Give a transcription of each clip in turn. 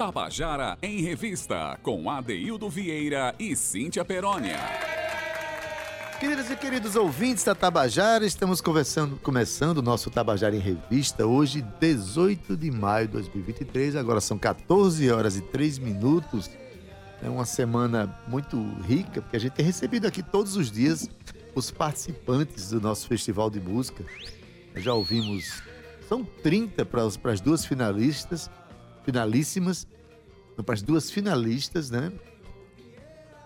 Tabajara em Revista, com Adeildo Vieira e Cíntia Perónia. Queridas e queridos ouvintes da Tabajara, estamos conversando, começando o nosso Tabajara em Revista, hoje, 18 de maio de 2023, agora são 14 horas e 3 minutos. É uma semana muito rica, porque a gente tem recebido aqui todos os dias os participantes do nosso festival de música. Já ouvimos, são 30 para as duas finalistas, finalíssimas, para as duas finalistas, né?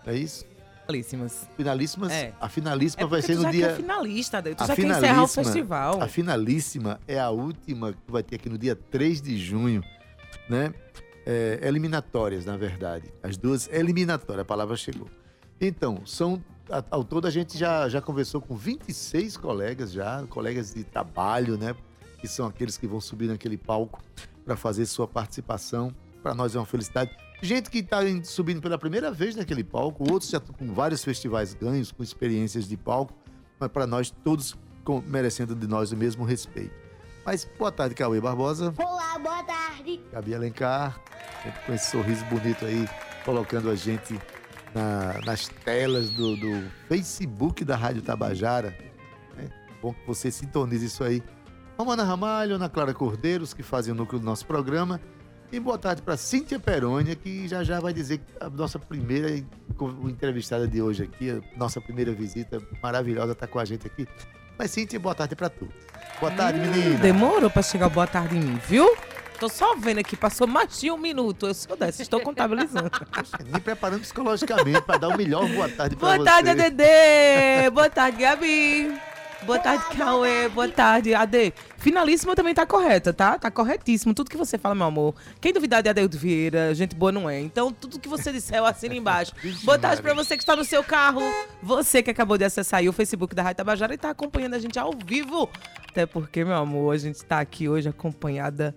É isso? Finalíssimas. Finalíssimas. É. A finalíssima É vai ser no dia. quer finalista, Deus. tu a já quer encerrar o festival. A finalíssima é a última que vai ter aqui no dia 3 de junho, né? É, eliminatórias, na verdade. As duas eliminatórias, a palavra chegou. Então, são. Ao todo, a gente já, já conversou com 26 colegas já, colegas de trabalho, né? Que são aqueles que vão subir naquele palco para fazer sua participação. Para nós é uma felicidade. Gente que está subindo pela primeira vez naquele palco, outros já estão com vários festivais ganhos, com experiências de palco, mas para nós todos com- merecendo de nós o mesmo respeito. Mas boa tarde, Cauê Barbosa, Olá, boa tarde. Gabi Alencar, sempre com esse sorriso bonito aí, colocando a gente na- nas telas do, do Facebook da Rádio Tabajara. É bom que você sintonize isso aí. Romana Ramalho, Ana Clara Cordeiros, que fazem o núcleo do nosso programa. E boa tarde para Cíntia Perônia, que já já vai dizer que a nossa primeira entrevistada de hoje aqui, a nossa primeira visita maravilhosa, está com a gente aqui. Mas Cíntia, boa tarde para tu. Boa tarde, menina. Demorou pra chegar boa tarde em mim, viu? Tô só vendo aqui, passou mais de um minuto. Eu sou dessa, estou contabilizando. Me preparando psicologicamente para dar o melhor boa tarde para boa você. tarde, ADD! Boa tarde, Gabi! Boa tarde, Cauê. Boa tarde, AD. Finalíssima também tá correta, tá? Tá corretíssimo. Tudo que você fala, meu amor. Quem duvidar de Adeildo Vieira, gente boa não é. Então, tudo que você disser, eu assino embaixo. Boa tarde pra você que está no seu carro. Você que acabou de acessar aí o Facebook da Rádio Tabajara e tá acompanhando a gente ao vivo. Até porque, meu amor, a gente tá aqui hoje acompanhada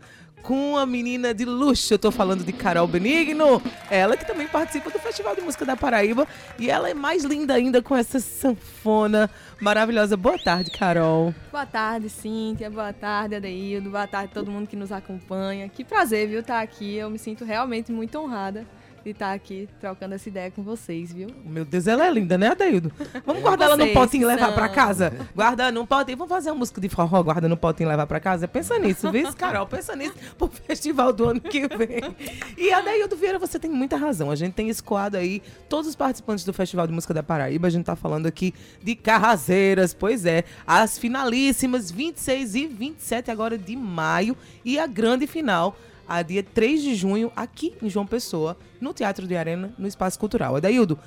com uma menina de luxo. Eu tô falando de Carol Benigno. Ela que também participa do Festival de Música da Paraíba. E ela é mais linda ainda com essa sanfona maravilhosa. Boa tarde, Carol. Boa tarde, Cíntia. Boa tarde, Adeildo. Boa tarde todo mundo que nos acompanha. Que prazer, viu, estar aqui. Eu me sinto realmente muito honrada de estar aqui trocando essa ideia com vocês, viu? Meu Deus, ela é linda, né, Adeildo? Vamos guardar ela no Vocês potinho e levar pra casa? Guarda num potinho. Vamos fazer uma música de forró, guarda no potinho e levar pra casa? Pensa nisso, viu, Carol? Pensa nisso pro festival do ano que vem. E Adeildo Vieira, você tem muita razão. A gente tem escoado aí todos os participantes do Festival de Música da Paraíba. A gente tá falando aqui de Carraseiras, pois é. As finalíssimas, 26 e 27 agora de maio. E a grande final a dia 3 de junho, aqui em João Pessoa, no Teatro de Arena, no Espaço Cultural. Adaildo,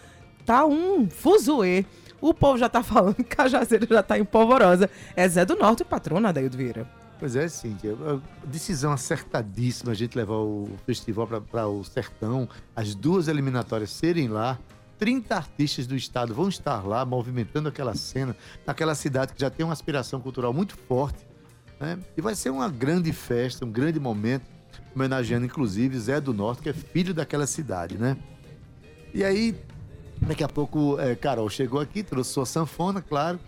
tá um fuzuê. O povo já tá falando que Cajazeira já tá em polvorosa. É Zé do Norte, patrona, Adaildo Vieira. Pois é, Cíntia. Decisão acertadíssima a gente levar o festival para o Sertão, as duas eliminatórias serem lá. 30 artistas do estado vão estar lá movimentando aquela cena, naquela cidade que já tem uma aspiração cultural muito forte. né? E vai ser uma grande festa, um grande momento, homenageando inclusive Zé do Norte, que é filho daquela cidade, né? E aí, daqui a pouco, é, Carol chegou aqui, trouxe sua sanfona, claro,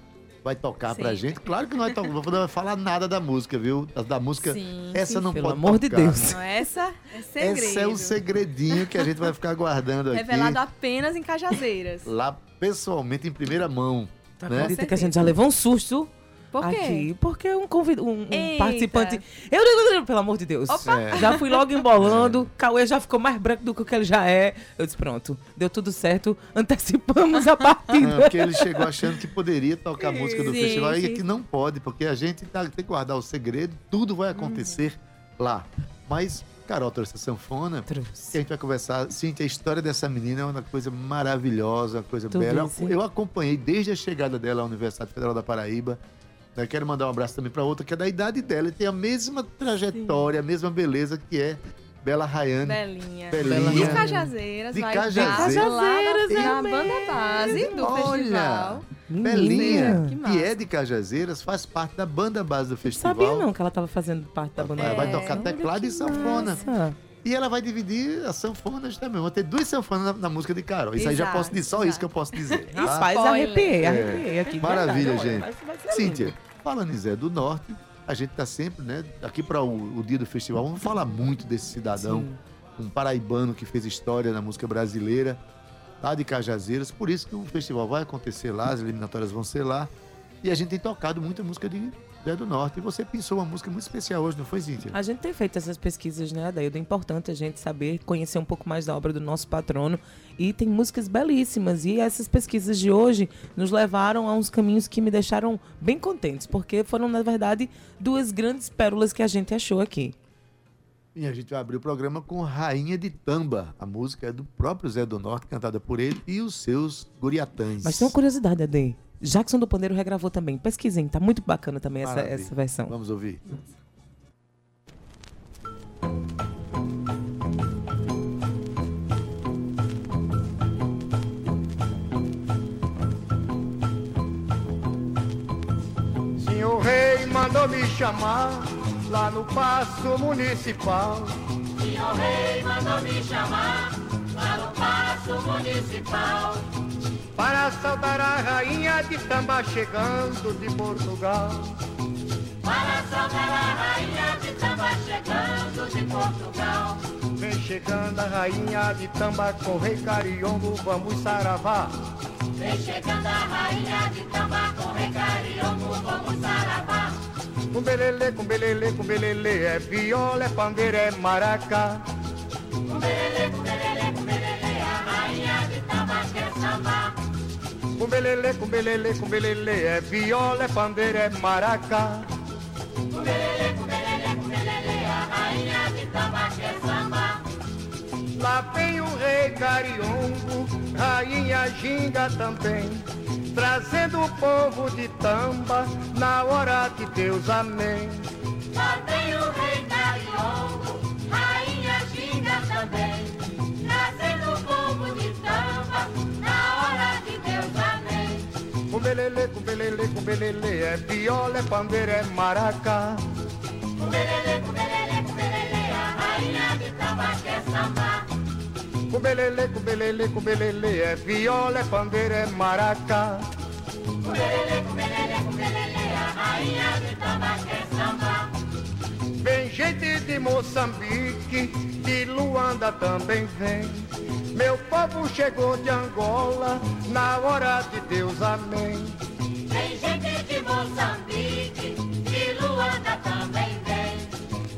vai tocar pra Sim. gente. Claro que não vai, não vai falar nada da música, viu? Da, da música, Sim, essa sim, não Pelo pode amor de. Deus. Não, essa é segredo. Esse é o segredinho que a gente vai ficar guardando aqui. Revelado apenas em Cajazeiras. Lá pessoalmente, em primeira mão. Tá né? que a gente já levou um susto Por quê? aqui? Porque um, convid... um, um participante... Eu, pelo amor de Deus. É. Já fui logo embolando. Cauê já ficou mais branco do que o que ele já é. Eu disse, pronto, deu tudo certo. Antecipamos a Ah, partida. porque ele chegou achando que poderia tocar a música do Sim, festival e que não pode, porque a gente tá- tem que guardar o segredo, tudo vai acontecer lá. Mas Carol trouxe a sanfona. E a Trouxe. gente vai conversar. Cíntia, a história dessa menina é uma coisa maravilhosa, uma coisa Tu bela. Eu, eu acompanhei desde a chegada dela à Universidade Federal da Paraíba. Eu quero mandar um abraço também para outra que é da idade dela e tem a mesma trajetória, a mesma beleza que é Bela Rayane. Belinha. Belinha. De Cajazeiras. De vai Cajazeiras. estar lá Cajazeiras, na, na amém. banda base do Olha, festival. Belinha, Que que, massa. é de Cajazeiras, faz parte da banda base do Não festival. sabia não que ela tava fazendo parte da banda. Ela vai É. tocar teclado e sanfona. Nossa. E ela vai dividir as sanfonas também. Vão ter duas sanfonas na, na música de Carol. Isso aí já Exato, posso dizer, só isso exato. que eu posso dizer. tá? Rapaz, arrepiei, É. arrepiei aqui. Maravilha, verdade. gente. Cíntia, lindo. falando em Zé do Norte, a gente tá sempre, né, aqui para o, o dia do festival, vamos falar muito desse cidadão, Sim. um paraibano que fez história na música brasileira, lá de Cajazeiras. Por isso que o festival vai acontecer lá, as eliminatórias vão ser lá. E a gente tem tocado muita música de Zé do Norte. E você pensou uma música muito especial hoje, não foi, Cíntia? A gente tem feito essas pesquisas, né, Adaildo? É importante a gente saber, conhecer um pouco mais da obra do nosso patrono. E tem músicas belíssimas. E essas pesquisas de hoje nos levaram a uns caminhos que me deixaram bem contentes, porque foram, na verdade, duas grandes pérolas que a gente achou aqui. E a gente vai abrir o programa com Rainha de Tamba. A música é do próprio Zé do Norte, cantada por ele e os seus guriatãs. Mas tem uma curiosidade, Ade. Jackson do Pandeiro regravou também. Pesquisem, tá muito bacana também essa, essa versão. Vamos ouvir. Senhor Rei mandou me chamar lá no Paço Municipal. Senhor Rei mandou me chamar lá no Paço Municipal. Para saudar a rainha de Tamba chegando de Portugal. Para saudar a rainha de Tamba chegando de Portugal. Vem chegando a rainha de Tamba com rei Cariongo, vamos saravá. Vem chegando a rainha de Tamba com recariongo, vamos saravá. Com belele, com belele, com belele, é viola, é pandeira, é maracá. Com belele, com belele, Com belele, com belele, com belele, é viola, é pandeira, é maracá. Com belele, com belele, com belele, a rainha de Tamba quer sambar. Lá vem o rei Cariongo, rainha Ginga também, trazendo o povo de Tamba na hora de Deus, amém. Lá vem o rei Cariongo, rainha Ginga também, belele, é viola, é pandeira, é maracá. Com belele, com belele, com belele, a rainha de Tamba quer sambar. Com belele, com belele, com belele, é viola, é pandeira, é maracá. Com belele, com belele, com belele, a rainha de Tamba quer sambar. Vem gente de Moçambique, de Luanda também vem. Meu povo chegou de Angola, na hora de Deus, amém. Moçambique, de Luanda também vem.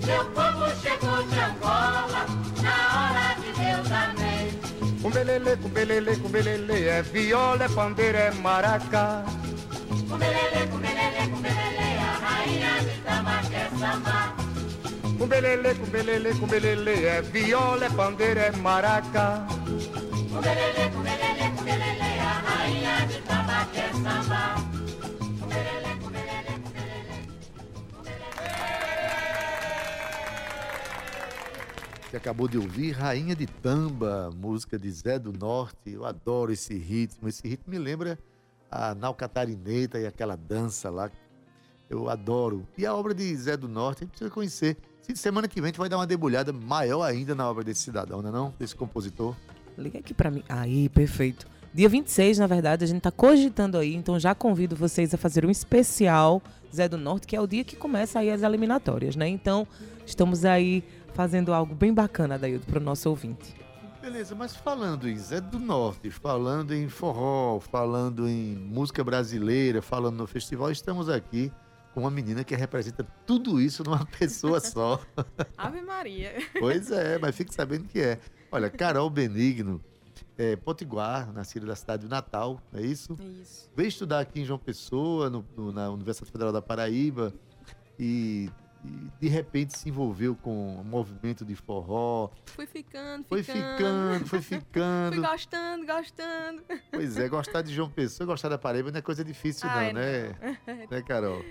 Meu povo chegou de Angola, na hora de Deus, amém. Com belele, com belele, com belele, é viola, é pandeira, é maracá. Com belele, com belele, com belele, a rainha de Tamba quer sambar. Com belele, com belele, com belele, é viola, é pandeira, é maracá. Com belele, com belele, com belele, a rainha de Tamba quer sambar. Você acabou de ouvir Rainha de Tamba, música de Zé do Norte. Eu adoro esse ritmo. Esse ritmo me lembra a Nau Catarineta e aquela dança lá. Eu adoro. E a obra de Zé do Norte, a gente precisa conhecer. Se semana que vem a gente vai dar uma debulhada maior ainda na obra desse cidadão, não é não? Desse compositor. Liga aqui pra mim. Aí, perfeito. Dia 26, na verdade, a gente tá cogitando aí, então já convido vocês a fazer um especial Zé do Norte, que é o dia que começa aí as eliminatórias, né? Então, estamos aí fazendo algo bem bacana, Daildo, pro nosso ouvinte. Beleza, mas falando em Zé do Norte, falando em forró, falando em música brasileira, falando no festival, estamos aqui com uma menina que representa tudo isso numa pessoa só. Ave Maria. Pois é, mas fique sabendo que é. Olha, Carol Benigno, é, Potiguar, nascida da cidade do Natal, é isso? Isso. Veio estudar aqui em João Pessoa, no- no- na Universidade Federal da Paraíba, e, e de repente se envolveu com o movimento de forró. Fui ficando, ficando. Foi ficando, foi Fui ficando. gostando, gostando. Pois é, gostar de João Pessoa, gostar da Paraíba não é coisa difícil, Ai, não, né? Né, Carol?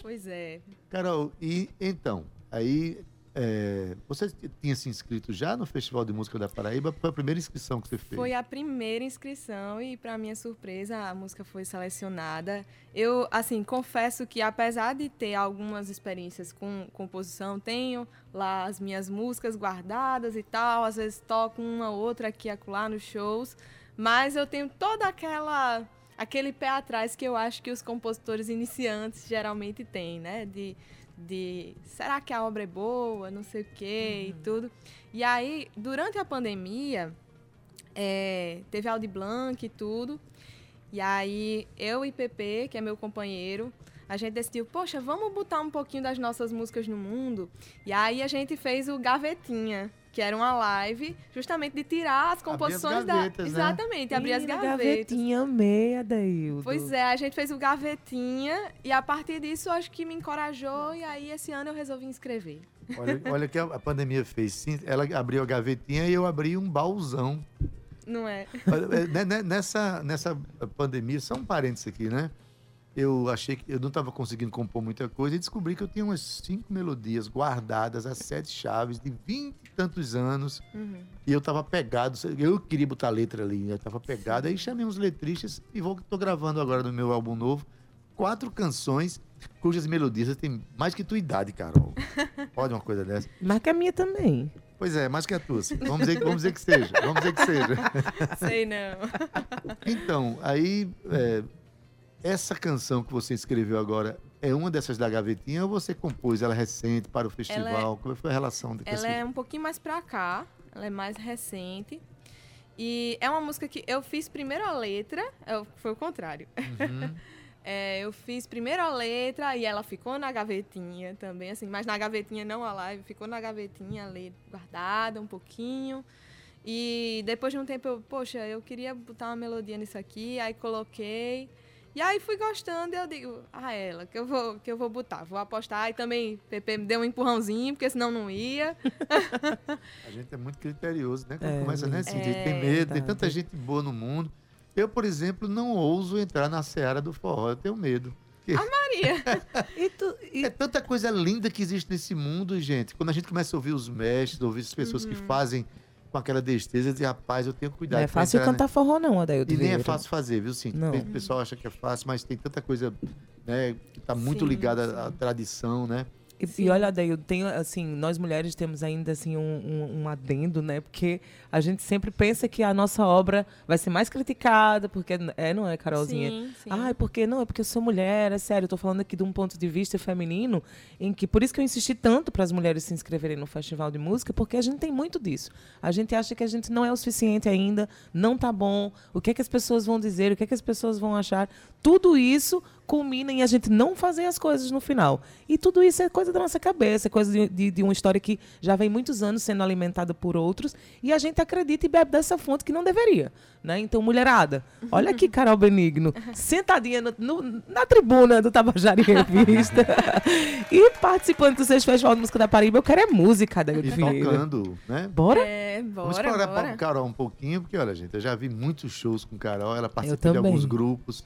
Pois é. Carol, e então, aí é, você tinha se inscrito já no Festival de Música da Paraíba? Foi a primeira inscrição que você fez? Foi a primeira inscrição e, para minha surpresa, a música foi selecionada. Eu, assim, confesso que, apesar de ter algumas experiências com composição, tenho lá as minhas músicas guardadas e tal, às vezes toco uma outra aqui e acolá nos shows, mas eu tenho toda aquela aquele pé atrás que eu acho que os compositores iniciantes geralmente têm, né? De de será que a obra é boa, não sei o quê e tudo. E aí, durante a pandemia, é, teve Audi Blanc e tudo. E aí, eu e Pepe, que é meu companheiro, a gente decidiu, poxa, vamos botar um pouquinho das nossas músicas no mundo. E aí a gente fez o Gavetinha, que era uma live justamente de tirar as composições gavetas, da. né? Exatamente, abrir as Menina, gavetas. Gavetinha meia, Daildo. Pois é, a gente fez o gavetinha e a partir disso acho que me encorajou e aí esse ano eu resolvi inscrever. Olha, olha o que a pandemia fez. Sim, ela abriu a gavetinha e eu abri um baúzão. Não é? É, né, né, Nessa, nessa pandemia, só um parênteses aqui, né? Eu achei que eu não estava conseguindo compor muita coisa e descobri que eu tinha umas cinco melodias guardadas, as sete chaves, de vinte e tantos anos. Uhum. E eu estava pegado, eu queria botar letra ali, eu estava pegado. Aí chamei uns letristas e vou, tô gravando agora no meu álbum novo quatro canções cujas melodias têm mais que tua idade, Carol. Pode uma coisa dessa? Mas que a minha também. Pois é, mais que a tua. Vamos dizer, vamos dizer que seja. Vamos dizer que seja. Sei não. Então, aí, é, essa canção que você escreveu agora é uma dessas da gavetinha ou você compôs ela recente para o festival? Como foi a relação de Ela esse- é um pouquinho mais pra cá, ela é mais recente. E é uma música que eu fiz primeiro a letra, é, foi o contrário. Uhum. É, eu fiz primeiro a letra e ela ficou na gavetinha também, assim, mas na gavetinha não a live, ficou na gavetinha ali guardada um pouquinho. E depois de um tempo eu, poxa, eu queria botar uma melodia nisso aqui, aí coloquei. E aí fui gostando e eu digo, ah, ela, que eu vou, que eu vou botar, vou apostar. E também Pepe me deu um empurrãozinho, porque senão não ia. A gente é muito criterioso, né? Quando É, começa né, assim, a gente é tem medo, tem verdade. tanta gente boa no mundo. Eu, por exemplo, não ouso entrar na seara do forró, eu tenho medo. Maria. E tu, e- É tanta coisa linda que existe nesse mundo, gente. Quando a gente começa a ouvir os mestres, ouvir as pessoas que fazem com aquela destreza, dizer, rapaz, eu tenho cuidado. não é fácil entrar, né? cantar forró, não, Adaildo E nem é fácil fazer, viu, sim? Não. O pessoal acha que é fácil, mas tem tanta coisa né, que está muito Sim, ligada sim. à tradição, né? E, Sim. e olha, Adaildo, tem assim, nós mulheres temos ainda assim um, um, um adendo, né? Porque a gente sempre pensa que a nossa obra vai ser mais criticada, porque é, não é, Carolzinha? Sim, sim. Ai, porque não, é porque eu sou mulher, é sério, eu tô falando aqui de um ponto de vista feminino, em que por isso que eu insisti tanto para as mulheres se inscreverem no festival de música, porque a gente tem muito disso. A gente acha que a gente não é o suficiente ainda, não tá bom, o que é que as pessoas vão dizer, o que é que as pessoas vão achar. Tudo isso culmina em a gente não fazer as coisas no final. E tudo isso é coisa da nossa cabeça, é coisa de, de, de uma história que já vem muitos anos sendo alimentada por outros, e a gente acredita e bebe dessa fonte que não deveria. Né? Então, mulherada, olha aqui, Carol Benigno, sentadinha no- no- na tribuna do Tabajara em Revista e participando do Sexto Festival de Música da Paraíba. Eu quero é música, Daí E tocando, né? Bora? É, Vamos bora, explorar para bora. Carol um pouquinho, porque, olha, gente, eu já vi muitos shows com Carol, ela participa de alguns grupos.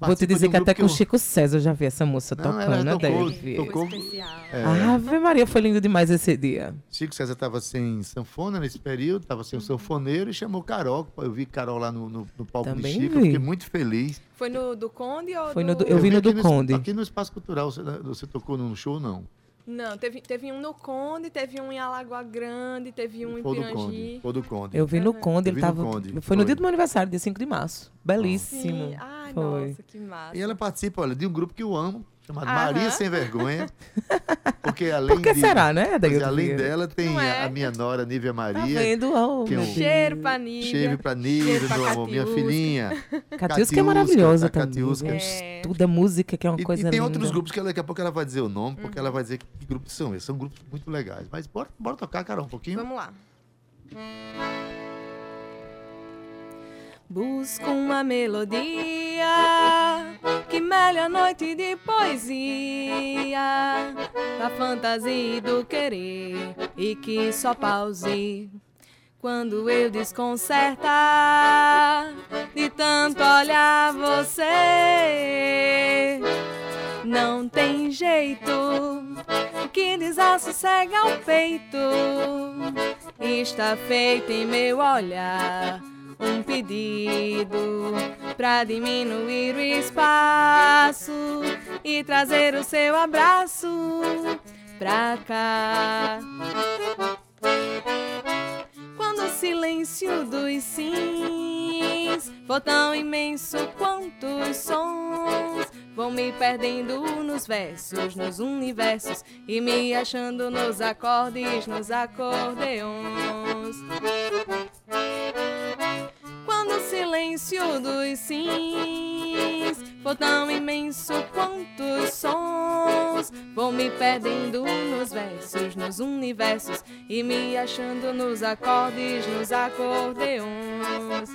Vou te dizer um que até com o eu- Chico César eu já vi essa moça Não, ela tocando, tocou, David. tocou- Foi especial. É, Ave Maria, foi lindo demais esse dia. Chico César estava sem sanfona nesse período, estava sem o sanfoneiro e chamou Carol. Eu vi Carol lá no, no, no palco Também de Chico, eu vi. fiquei muito feliz. Foi no do Conde ou Foi no do... do- eu vi no aqui do Conde. Aqui no Espaço Cultural, você, você tocou num show, não? Não, teve, teve um no Conde, teve um em Alagoa Grande, teve um em Foi do Conde. Pirangi. Foi do Conde. Eu vi no Conde, ele vi no tava. Conde, Foi foi. no dia do meu aniversário, dia 5 de março. Belíssimo. Sim. Ai, Foi. nossa, que massa. E ela participa, olha, de um grupo que eu amo, chamado Aham. Maria Sem Vergonha. Porque além Por que de- será, né, é, além dela tem é? a minha nora, Nívia Tá Maria. vendo? Oh, que é um. Cheiro pra Nívia. Cheiro pra Nívia, meu amor, minha filhinha. Catiusca é maravilhosa também. Catiusca. É. Estuda música, que é uma E, coisa e tem linda. outros grupos que ela- daqui a pouco ela vai dizer o nome, porque Uhum. ela vai dizer que grupos são esses. São grupos muito legais. Mas bora, bora tocar, Carol, um pouquinho. Vamos lá. Busco uma melodia que melhe a noite de poesia, da fantasia e do querer, e que só pause quando eu desconcertar de tanto olhar você. Não tem jeito que desassossega o peito. Está feito em meu olhar um pedido pra diminuir o espaço e trazer o seu abraço pra cá. Quando o silêncio dos sims for tão imenso quanto os sons, Vou me perdendo nos versos, nos universos e me achando nos acordes, nos acordeons. Silêncio dos sims for tão imenso quanto os sons, vou me perdendo nos versos, nos universos e me achando nos acordes, nos acordeons.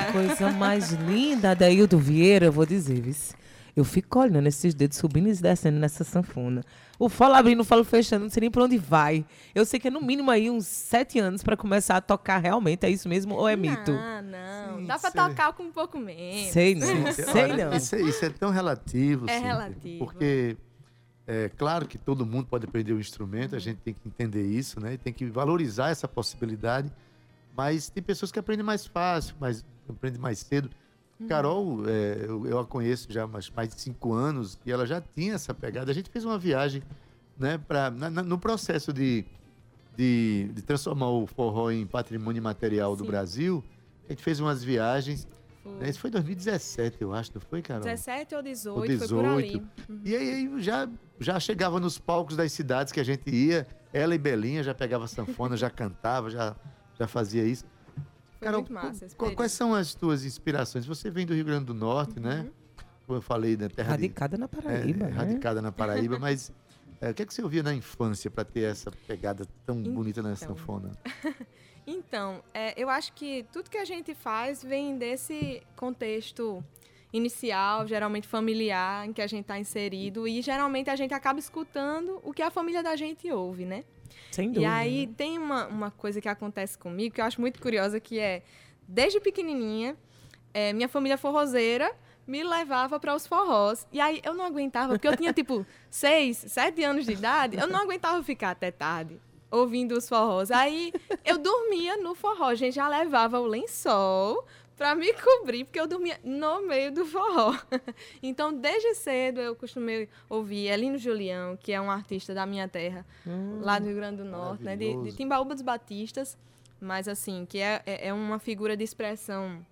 Eita! Coisa mais linda, Adaildo Vieira, eu vou dizer, vice. Eu fico olhando esses dedos subindo e descendo nessa sanfona. O falo abrindo, o falo fechando, não sei nem pra onde vai. Eu sei que é no mínimo aí uns sete anos pra começar a tocar realmente, é isso mesmo ou é mito? Não, não. Sim, Dá pra sei. tocar com um pouco menos. Sei não, Sim, sei olha, não. Isso, é- isso é tão relativo. É Cíntia, relativo. Porque é claro que todo mundo pode aprender o instrumento, a gente tem que entender isso, né? E tem que valorizar essa possibilidade. Mas tem pessoas que aprendem mais fácil, mas aprendem mais cedo. Carol, é, eu, eu a conheço já há mais, mais de cinco anos e ela já tinha essa pegada. A gente fez uma viagem, né, pra, na- na- no processo de, de, de transformar o forró em patrimônio material do Sim. Brasil. A gente fez umas viagens. Foi. né? Isso foi em 2017, eu acho, não foi, Carol? 17 ou 18, Ou foi por ali. 18. E aí, aí já, já chegava nos palcos das cidades que a gente ia, ela e Belinha já pegava sanfona, já cantava, já, já fazia isso. Foi muito massa esse qu- quais são as tuas inspirações? Você vem do Rio Grande do Norte, né? Uhum. Como eu falei, da terra de, Radicada na é, Paraíba, né? radicada na Paraíba, mas é, o que, é que você ouvia na infância para ter essa pegada tão bonita na Então. sanfona? Então, é, eu acho que tudo que a gente faz vem desse contexto inicial, geralmente familiar, em que a gente está inserido, e geralmente a gente acaba escutando o que a família da gente ouve, né? Sem E dúvida. aí né? tem uma, uma coisa que acontece comigo que eu acho muito curiosa, que é, desde pequenininha, é, minha família forrozeira me levava para os forrós. E aí eu não aguentava, porque eu tinha tipo seis, sete anos de idade, eu não aguentava ficar até tarde ouvindo os forrós. Aí eu dormia no forró, a gente já levava o lençol para me cobrir, porque eu dormia no meio do forró. Então, desde cedo eu costumei ouvir Elino Julião, que é um artista da minha terra, lá do Rio Grande do Norte, né? De, de. Timbaúba dos Batistas, mas assim, que é, é é uma figura de expressão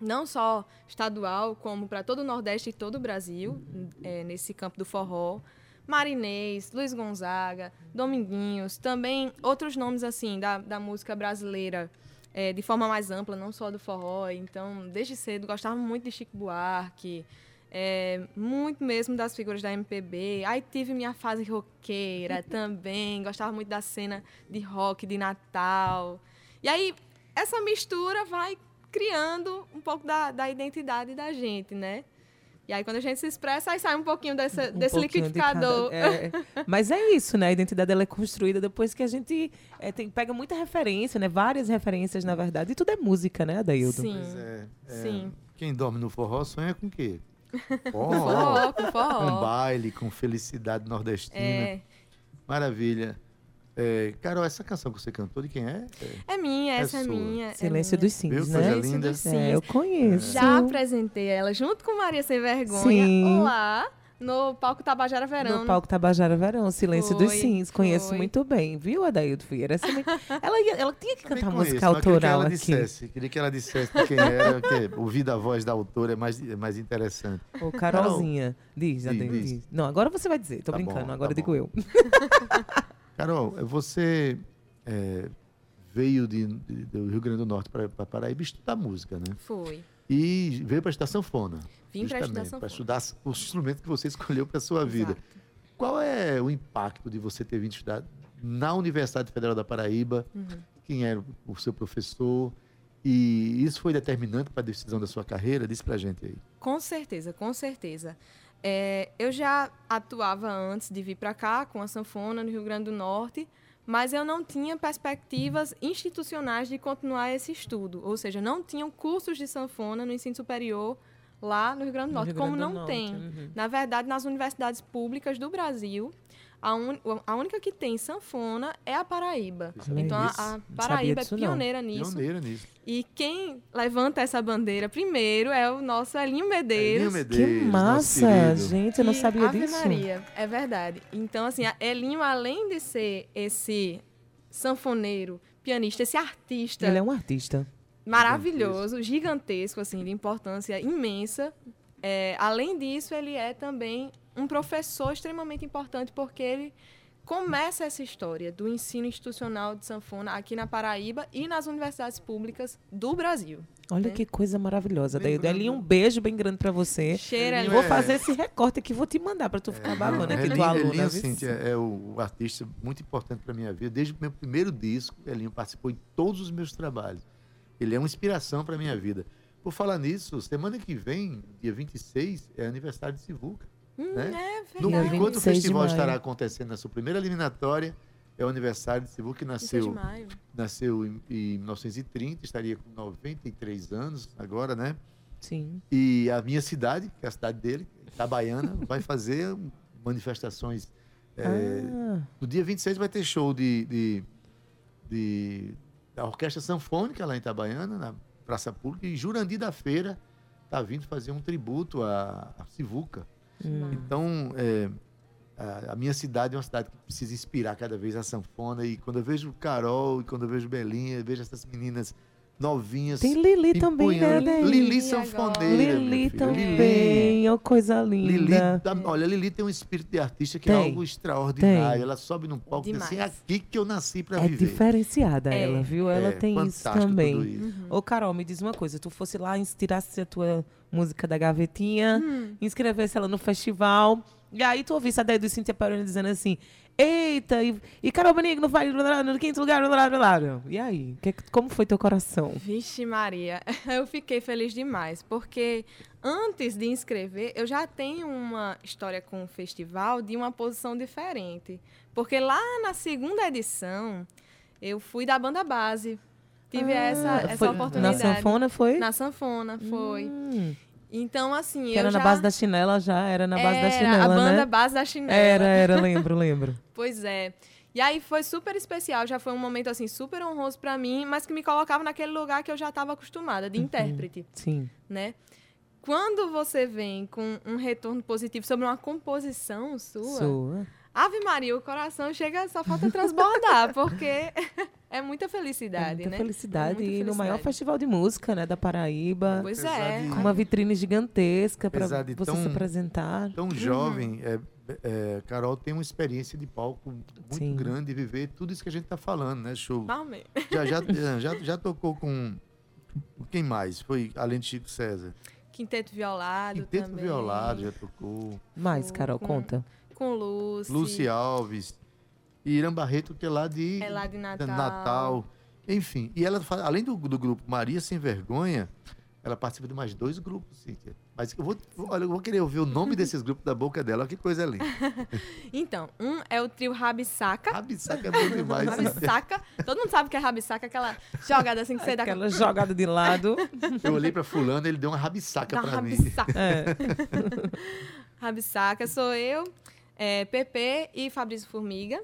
não só estadual, como para todo o Nordeste e todo o Brasil, é, nesse campo do forró. Marinês, Luiz Gonzaga, Dominguinhos, também outros nomes assim da, da música brasileira é, de forma mais ampla, não só do forró. Então, desde cedo, gostava muito de Chico Buarque, é, muito mesmo das figuras da MPB. Aí tive minha fase roqueira também, gostava muito da cena de rock de Natal. E aí, essa mistura vai criando um pouco da, da identidade da gente, né? E aí, quando a gente se expressa, aí sai um pouquinho dessa- Um desse pouquinho de liquidificador. cada- é. Mas é isso, né? A identidade ela é construída depois que a gente é, tem- pega muita referência, né? Várias referências, na verdade. E tudo é música, né, Adaildo? Sim. Pois é, é, Sim. Quem dorme no forró sonha com o quê? Forró. Forró, com com forró. baile, com felicidade nordestina. É, Maravilha. É, Carol, essa canção que você cantou, de quem é? É, é minha, É essa é sua. minha. é Silêncio minha. dos Sims, né? Silêncio linda. dos É, Sims. eu conheço. Já apresentei ela junto com Maria Sem Vergonha Sim. lá no palco Tabajara Verão. No palco Tabajara Verão, Silêncio dos Foi, Sims. Conheço foi. muito bem, viu, Adaildo Vieira? Essa me- ela, ia- ela tinha que cantar conheço, música mas queria que autoral ela aqui. Dissesse, queria que ela dissesse de quem era, porque ouvir da voz da autora é mais, é mais interessante. Ô, Carolzinha. Diz, Diz, Adaildo, diz. diz. Não, agora você vai dizer. Tô Tá bom, brincando, tá agora bom. digo eu. Carol, você é, veio de, de- do Rio Grande do Norte para Paraíba estudar música, né? Foi. E veio para estudar sanfona. Vim pra estudar sanfona. Para estudar o instrumento que você escolheu para sua vida. Exato. Qual é o impacto de você ter vindo estudar na Universidade Federal da Paraíba? Uhum. Quem era o seu professor? E isso foi determinante para a decisão da sua carreira? Diz pra gente aí. Com certeza, com certeza. É, eu já atuava antes de vir para cá com a sanfona no Rio Grande do Norte, mas eu não tinha perspectivas institucionais de continuar esse estudo. Ou seja, não tinham cursos de sanfona no ensino superior lá no Rio Grande do No Norte, Rio como Grande do não Norte, tem. uhum. Na verdade, nas universidades públicas do Brasil, a, un- a única que tem sanfona é a Paraíba. Então a, a Paraíba é pioneira nisso. Pioneira nisso. E quem levanta essa bandeira primeiro é o nosso Elinho Medeiros. Elinho Que Medeiros, nosso massa, gente, eu não E sabia Ave disso. Maria, é verdade. Então, assim, a Elinho, além de ser esse sanfoneiro, pianista, esse artista Ele é um artista. maravilhoso, gigantesco, assim, de importância imensa. É, além disso, ele é também um professor extremamente importante, porque ele começa essa história do ensino institucional de sanfona aqui na Paraíba e nas universidades públicas do Brasil. Olha né? que coisa maravilhosa. Daí, Dali, um beijo bem grande pra você. Cheira Vou é- fazer esse recorte aqui, vou te mandar pra tu ficar babando aqui do aluno. Elinho, né? Cíntia, é o artista muito importante para minha vida. Desde o meu primeiro disco, Elinho participou em todos os meus trabalhos. Ele é uma inspiração para minha vida. Por falar nisso, semana que vem, dia 26, é aniversário de Sivuca. Hum, né? é No, enquanto o 26 de festival estará acontecendo na sua primeira eliminatória, é o aniversário de Sivuca, que 26 de nasceu, nasceu em, em 1930, estaria com 93 anos agora, né? Sim. E a minha cidade, que é a cidade dele, Itabaiana, vai fazer manifestações. é, Ah, no dia 26 vai ter show de, de, de- da Orquestra Sanfônica lá em Itabaiana, na Praça Pública, e Jurandir da Feira está vindo fazer um tributo a, a Sivuca. Hum. Então, é, a, a minha cidade é uma cidade que precisa inspirar cada vez a sanfona. E quando eu vejo Carol, e quando eu vejo Belinha, eu vejo essas meninas novinhas. Tem Lili também, né? Lili Lili Sanfoneira. Lili também. Ó, coisa linda. Lili, tá- olha, Lili tem um espírito de artista que é Tem. algo extraordinário. Tem. Ela sobe num palco e diz assim, é aqui que eu nasci para É viver. diferenciada É. ela, viu? Ela É tem isso também. tudo isso. Uhum. Ô, Carol, me diz uma coisa. Tu fosse lá, tirasse a tua música da gavetinha, Hum. inscrevesse ela no festival, e aí tu ouvisse a ideia do Cíntia Peroni dizendo assim, eita, e, e Carol Benigno vai no quinto lugar, blá, blá, blá. E aí? Que, como foi teu coração? Vixe Maria, eu fiquei feliz demais, porque antes de inscrever, eu já tenho uma história com o festival de uma posição diferente. Porque lá na segunda edição, eu fui da banda base. Tive essa, Ah, essa foi- oportunidade. Na sanfona foi? Na sanfona, foi. Hum, Então, assim, que eu era já... na base da chinela já, era na base da Era chinela, a banda né? base da chinela. Era, era, lembro, lembro. Pois é. E aí foi super especial, já foi um momento assim super honroso pra mim, mas que me colocava naquele lugar que eu já estava acostumada, Uhum. de intérprete, Sim. né? Quando você vem com um retorno positivo sobre uma composição sua, Sua. Ave Maria, o coração chega, só falta transbordar, porque é muita É felicidade, muita né? felicidade. É muita e no maior festival de música, né, da Paraíba. Pois Apesar é. Com uma vitrine gigantesca para você tão- se apresentar. Tão jovem, é, é, Carol tem uma experiência de palco muito Sim. grande de viver tudo isso que a gente está falando, né? Show. Amém. Já, já, já, já tocou com. Quem mais? Foi além de Chico César. Quinteto violado Quinteto também. Violado já tocou. Mais, Carol, com- conta. Com Lucy. Lucy Alves. E Irã Barreto, que é lá de É lá de Natal. Natal. Enfim, e ela, além do, do grupo Maria Sem Vergonha, ela participa de mais dois grupos, Cíntia. Mas eu vou, olha, eu vou querer ouvir o nome desses grupos da boca dela. Olha que coisa linda. Então, um é o trio Rabissaca. Rabissaca é bom demais. Cíntia. Rabissaca. Todo mundo sabe o que é rabissaca, aquela jogada assim que você dá com Aquela jogada de lado. Eu olhei pra fulano, ele deu uma rabissaca dá pra mim. rabissaca. É. Rabissaca sou eu, é, Pepe e Fabrício Formiga.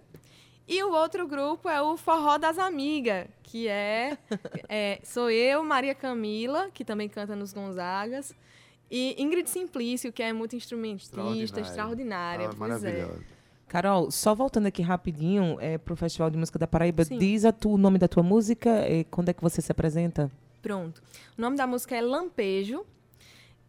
E o outro grupo é o Forró das Amigas, que é, é, sou eu, Maria Camila, que também canta nos Gonzagas, e Ingrid Simplício, que é muito instrumentista, extraordinária. Ah, pois é. Carol, só voltando aqui rapidinho é, pro Festival de Música da Paraíba, Sim. diz a tu, o nome da tua música e quando é que você se apresenta? Pronto. O nome da música é Lampejo.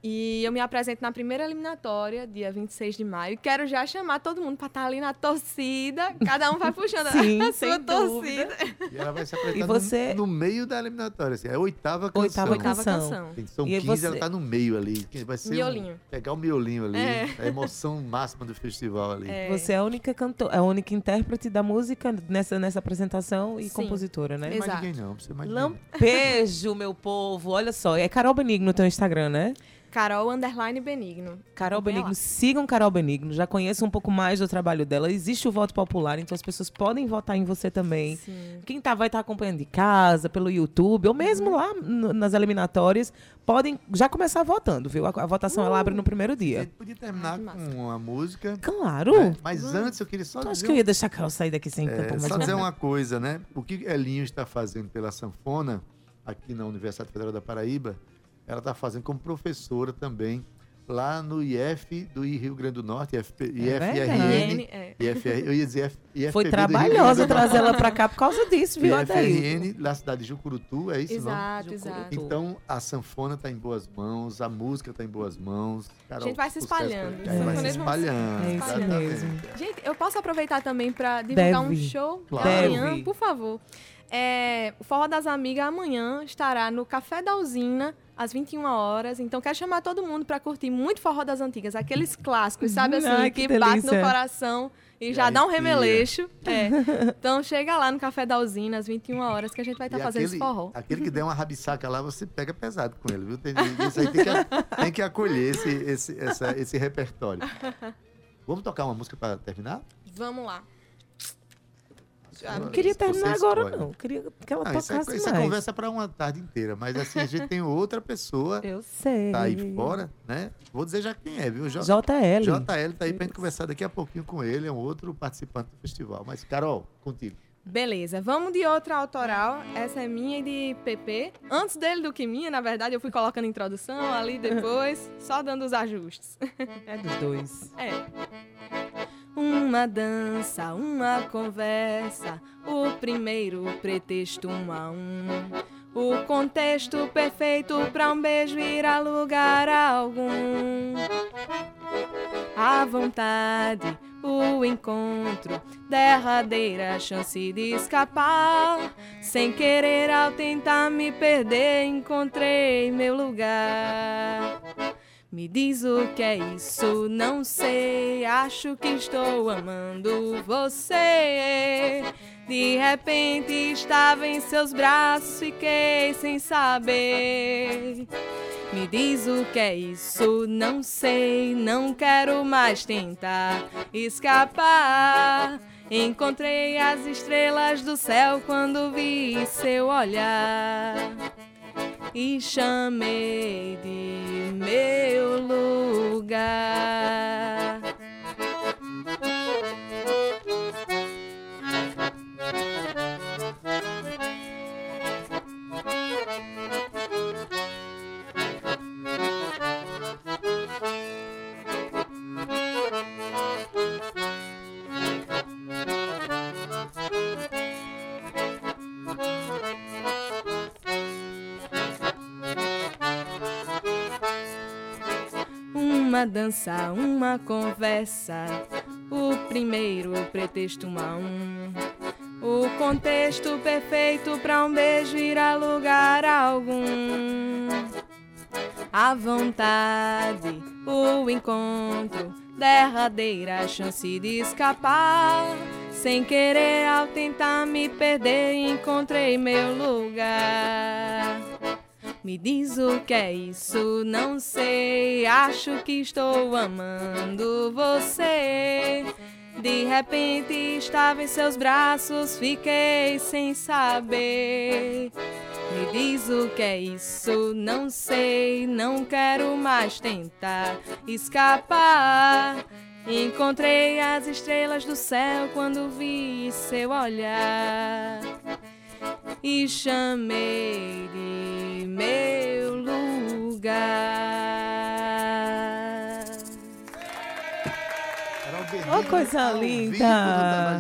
E eu me apresento na primeira eliminatória, dia 26 de maio. E quero já chamar todo mundo para estar ali na torcida. Cada um vai puxando Sim, a sua dúvida. torcida. E ela vai se apresentar E você- no, no meio da eliminatória. Assim, é a oitava canção. Oitava Oitava Canção. Tem- São E aí 15, você- ela tá no meio ali. Vai ser um- Miolinho. pegar o miolinho ali. É. A emoção máxima do festival ali. É. Você é a única cantora, a única intérprete da música nessa, nessa apresentação e Sim. compositora, né? Não mais Exato. ninguém não, não precisa mais ninguém. Lampejo, meu povo. Olha só, é Carol Benigno no teu Instagram, né? Carol Underline Benigno. Carol Benigno, lá. sigam Carol Benigno, já conheçam um pouco mais do trabalho dela. Existe o voto popular, então as pessoas podem votar em você também. Sim. Quem tá, vai estar acompanhando de casa, pelo YouTube, ou mesmo lá no- nas eliminatórias, podem já começar votando, viu? A, a votação ela abre no primeiro A dia. gente podia terminar Ah, com uma música. Claro! né? Mas antes eu queria só Tu acha dizer que eu ia deixar a Carol sair daqui sem É, só dizer uma coisa, né? O que Elinho está fazendo pela sanfona aqui na Universidade Federal da Paraíba, ela está fazendo como professora também lá no IF do Rio Grande do Norte, IFP, IFRN, IN, é. IFR, eu ia dizer F- IFPB Foi trabalhosa trazer ela pra cá por causa disso, viu? IFRN, da cidade de Jucurutu, é isso não? Exato, Jucurutu. exato. Então a sanfona está em boas mãos, a música está em boas mãos. Carol, A gente vai se pra- espalhando, É, os vai se espalhando. É isso exatamente. mesmo. Gente, eu posso aproveitar também para divulgar um Deve. show de Claro. amanhã, por favor. É, o Forró das Amigas amanhã estará no Café da Usina, às 21 horas. Então, quero chamar todo mundo para curtir muito Forró das Antigas, aqueles clássicos, sabe assim, Ai, que, que bate no coração e E já dá um remeleixo. É. Então, chega lá no Café da Usina, às 21 horas, que a gente vai estar E fazendo aquele, esse forró. aquele que der uma rabisaca lá, você pega pesado com ele, viu? Tem, isso aí tem que, tem que acolher esse, esse, essa- esse repertório. Vamos tocar uma música para terminar? Vamos lá. Eu não queria terminar agora, escolhe. não. Queria que ela Não, isso, é, tocasse isso é mais. conversa para uma tarde inteira, mas assim, a gente tem outra pessoa Eu sei. tá aí fora, né? Vou dizer já quem é, viu? J- JL. JL tá aí pra gente conversar daqui a pouquinho com ele, é um outro participante do festival. Mas, Carol, contigo. Beleza, vamos de outra autoral. Essa é minha e de PP. Antes dele do que minha, na verdade, eu fui colocando introdução ali depois, só dando os ajustes. É dos dois. É. Uma dança, uma conversa, o primeiro pretexto um a um. O contexto perfeito pra um beijo ir a lugar algum. A vontade, o encontro, derradeira chance de escapar. Sem querer, ao tentar me perder, encontrei meu lugar. Me diz o que é isso, não sei. Acho que estou amando você. De repente estava em seus braços, fiquei sem saber. Me diz o que é isso, não sei. Não quero mais tentar escapar. Encontrei as estrelas do céu quando vi seu olhar e chamei de meu lugar. Uma dança, uma conversa, o primeiro pretexto um a um. O contexto perfeito pra um beijo ir a lugar algum. A vontade, o encontro, derradeira chance de escapar. Sem querer, ao tentar me perder, encontrei meu lugar. Me diz o que é isso, não sei. Acho que estou amando você. De repente estava em seus braços, fiquei sem saber. Me diz o que é isso, não sei. Não quero mais tentar escapar. Encontrei as estrelas do céu quando vi seu olhar e chamei de meu lugar. Ô, coisa linda.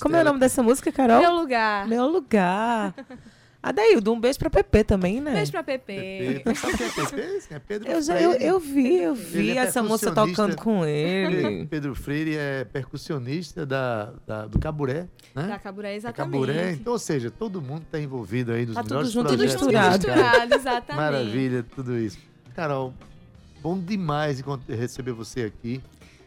Como é o nome dessa música, Carol? Meu lugar. Meu lugar. Adaildo, um beijo pra Pepe também, né? Beijo pra Pepe. Pepe. Sabe quem é Pepe? É Pedro Eu, já, eu, Freire. eu vi, eu vi Ele é essa moça tocando com ele. Pedro Freire é percussionista da, da- do Caburé, né? Da Caburé, Da exatamente. Caburé, então, ou seja, todo mundo está envolvido aí nos Tá tudo melhores junto e projetos misturado. musicais. Misturado, exatamente. Maravilha, tudo isso. Carol, bom demais receber você aqui.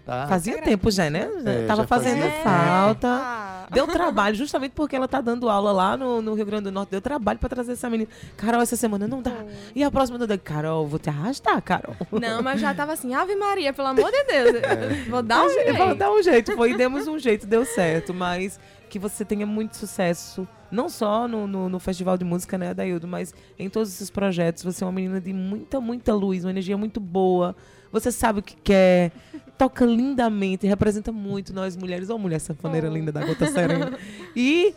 Tá? Fazia tempo já, né? É, Tava já fazendo fazia falta. Ah, Deu trabalho, justamente porque ela tá dando aula lá no, no Rio Grande do Norte. Deu trabalho pra trazer essa menina. Carol, essa semana não dá. E a próxima não dá. Carol, vou te arrastar, Carol. Não, mas já tava assim, Ave Maria, pelo amor de Deus. eu Vou dar um jeito. Vou dar um jeito. Foi, demos um jeito, deu certo. Mas que você tenha muito sucesso, não só no, no, no Festival de Música, né, Adaildo, mas em todos esses projetos. Você é uma menina de muita, muita luz, uma energia muito boa. Você sabe o que quer, toca lindamente, representa muito nós mulheres. Ô, mulher sanfoneira linda da Gota Serena. E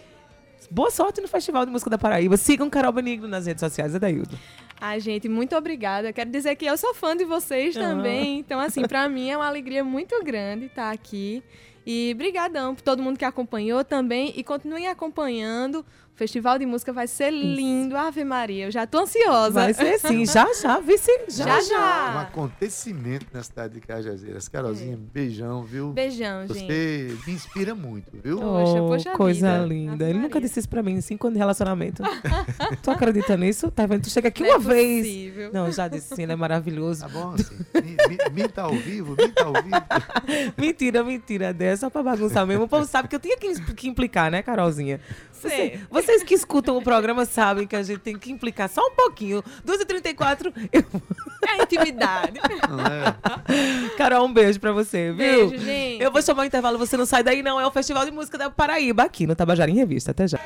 boa sorte no Festival de Música da Paraíba. Sigam Carol Benigno nas redes sociais, Adaildo. Ai, gente, muito obrigada. Quero dizer que eu sou fã de vocês Ah. também. Então, assim, pra mim é uma alegria muito grande estar aqui. E brigadão por todo mundo que acompanhou também. E continuem acompanhando. O Festival de Música vai ser lindo. Ave Maria, eu já tô ansiosa. Vai ser sim, já já, vice, já Já, já. Um acontecimento na cidade de Cajazeiras. Carolzinha, beijão, viu? Beijão, gente. Você me inspira muito, viu? Poxa, Oh, poxa coisa vida. linda. Ele nunca disse isso pra mim em cinco anos de relacionamento. tu acredita nisso? Tá vendo? Tu chega aqui Não é uma vez. possível. Não, já disse sim, ele é maravilhoso. Tá bom, assim. Mi- mi- Mim tá ao vivo, mim tá ao vivo. mentira, mentira dessa, só pra bagunçar mesmo. O povo sabe que eu tinha que, que implicar, né, Carolzinha? Você- vocês que escutam o programa sabem que a gente tem que implicar só um pouquinho. 2h34, eu... É intimidade. É? Carol, um beijo pra você, viu? Beijo, gente. Eu vou chamar o intervalo, você não sai daí não. É o Festival de Música da Paraíba, aqui no Tabajara em Revista. Até já.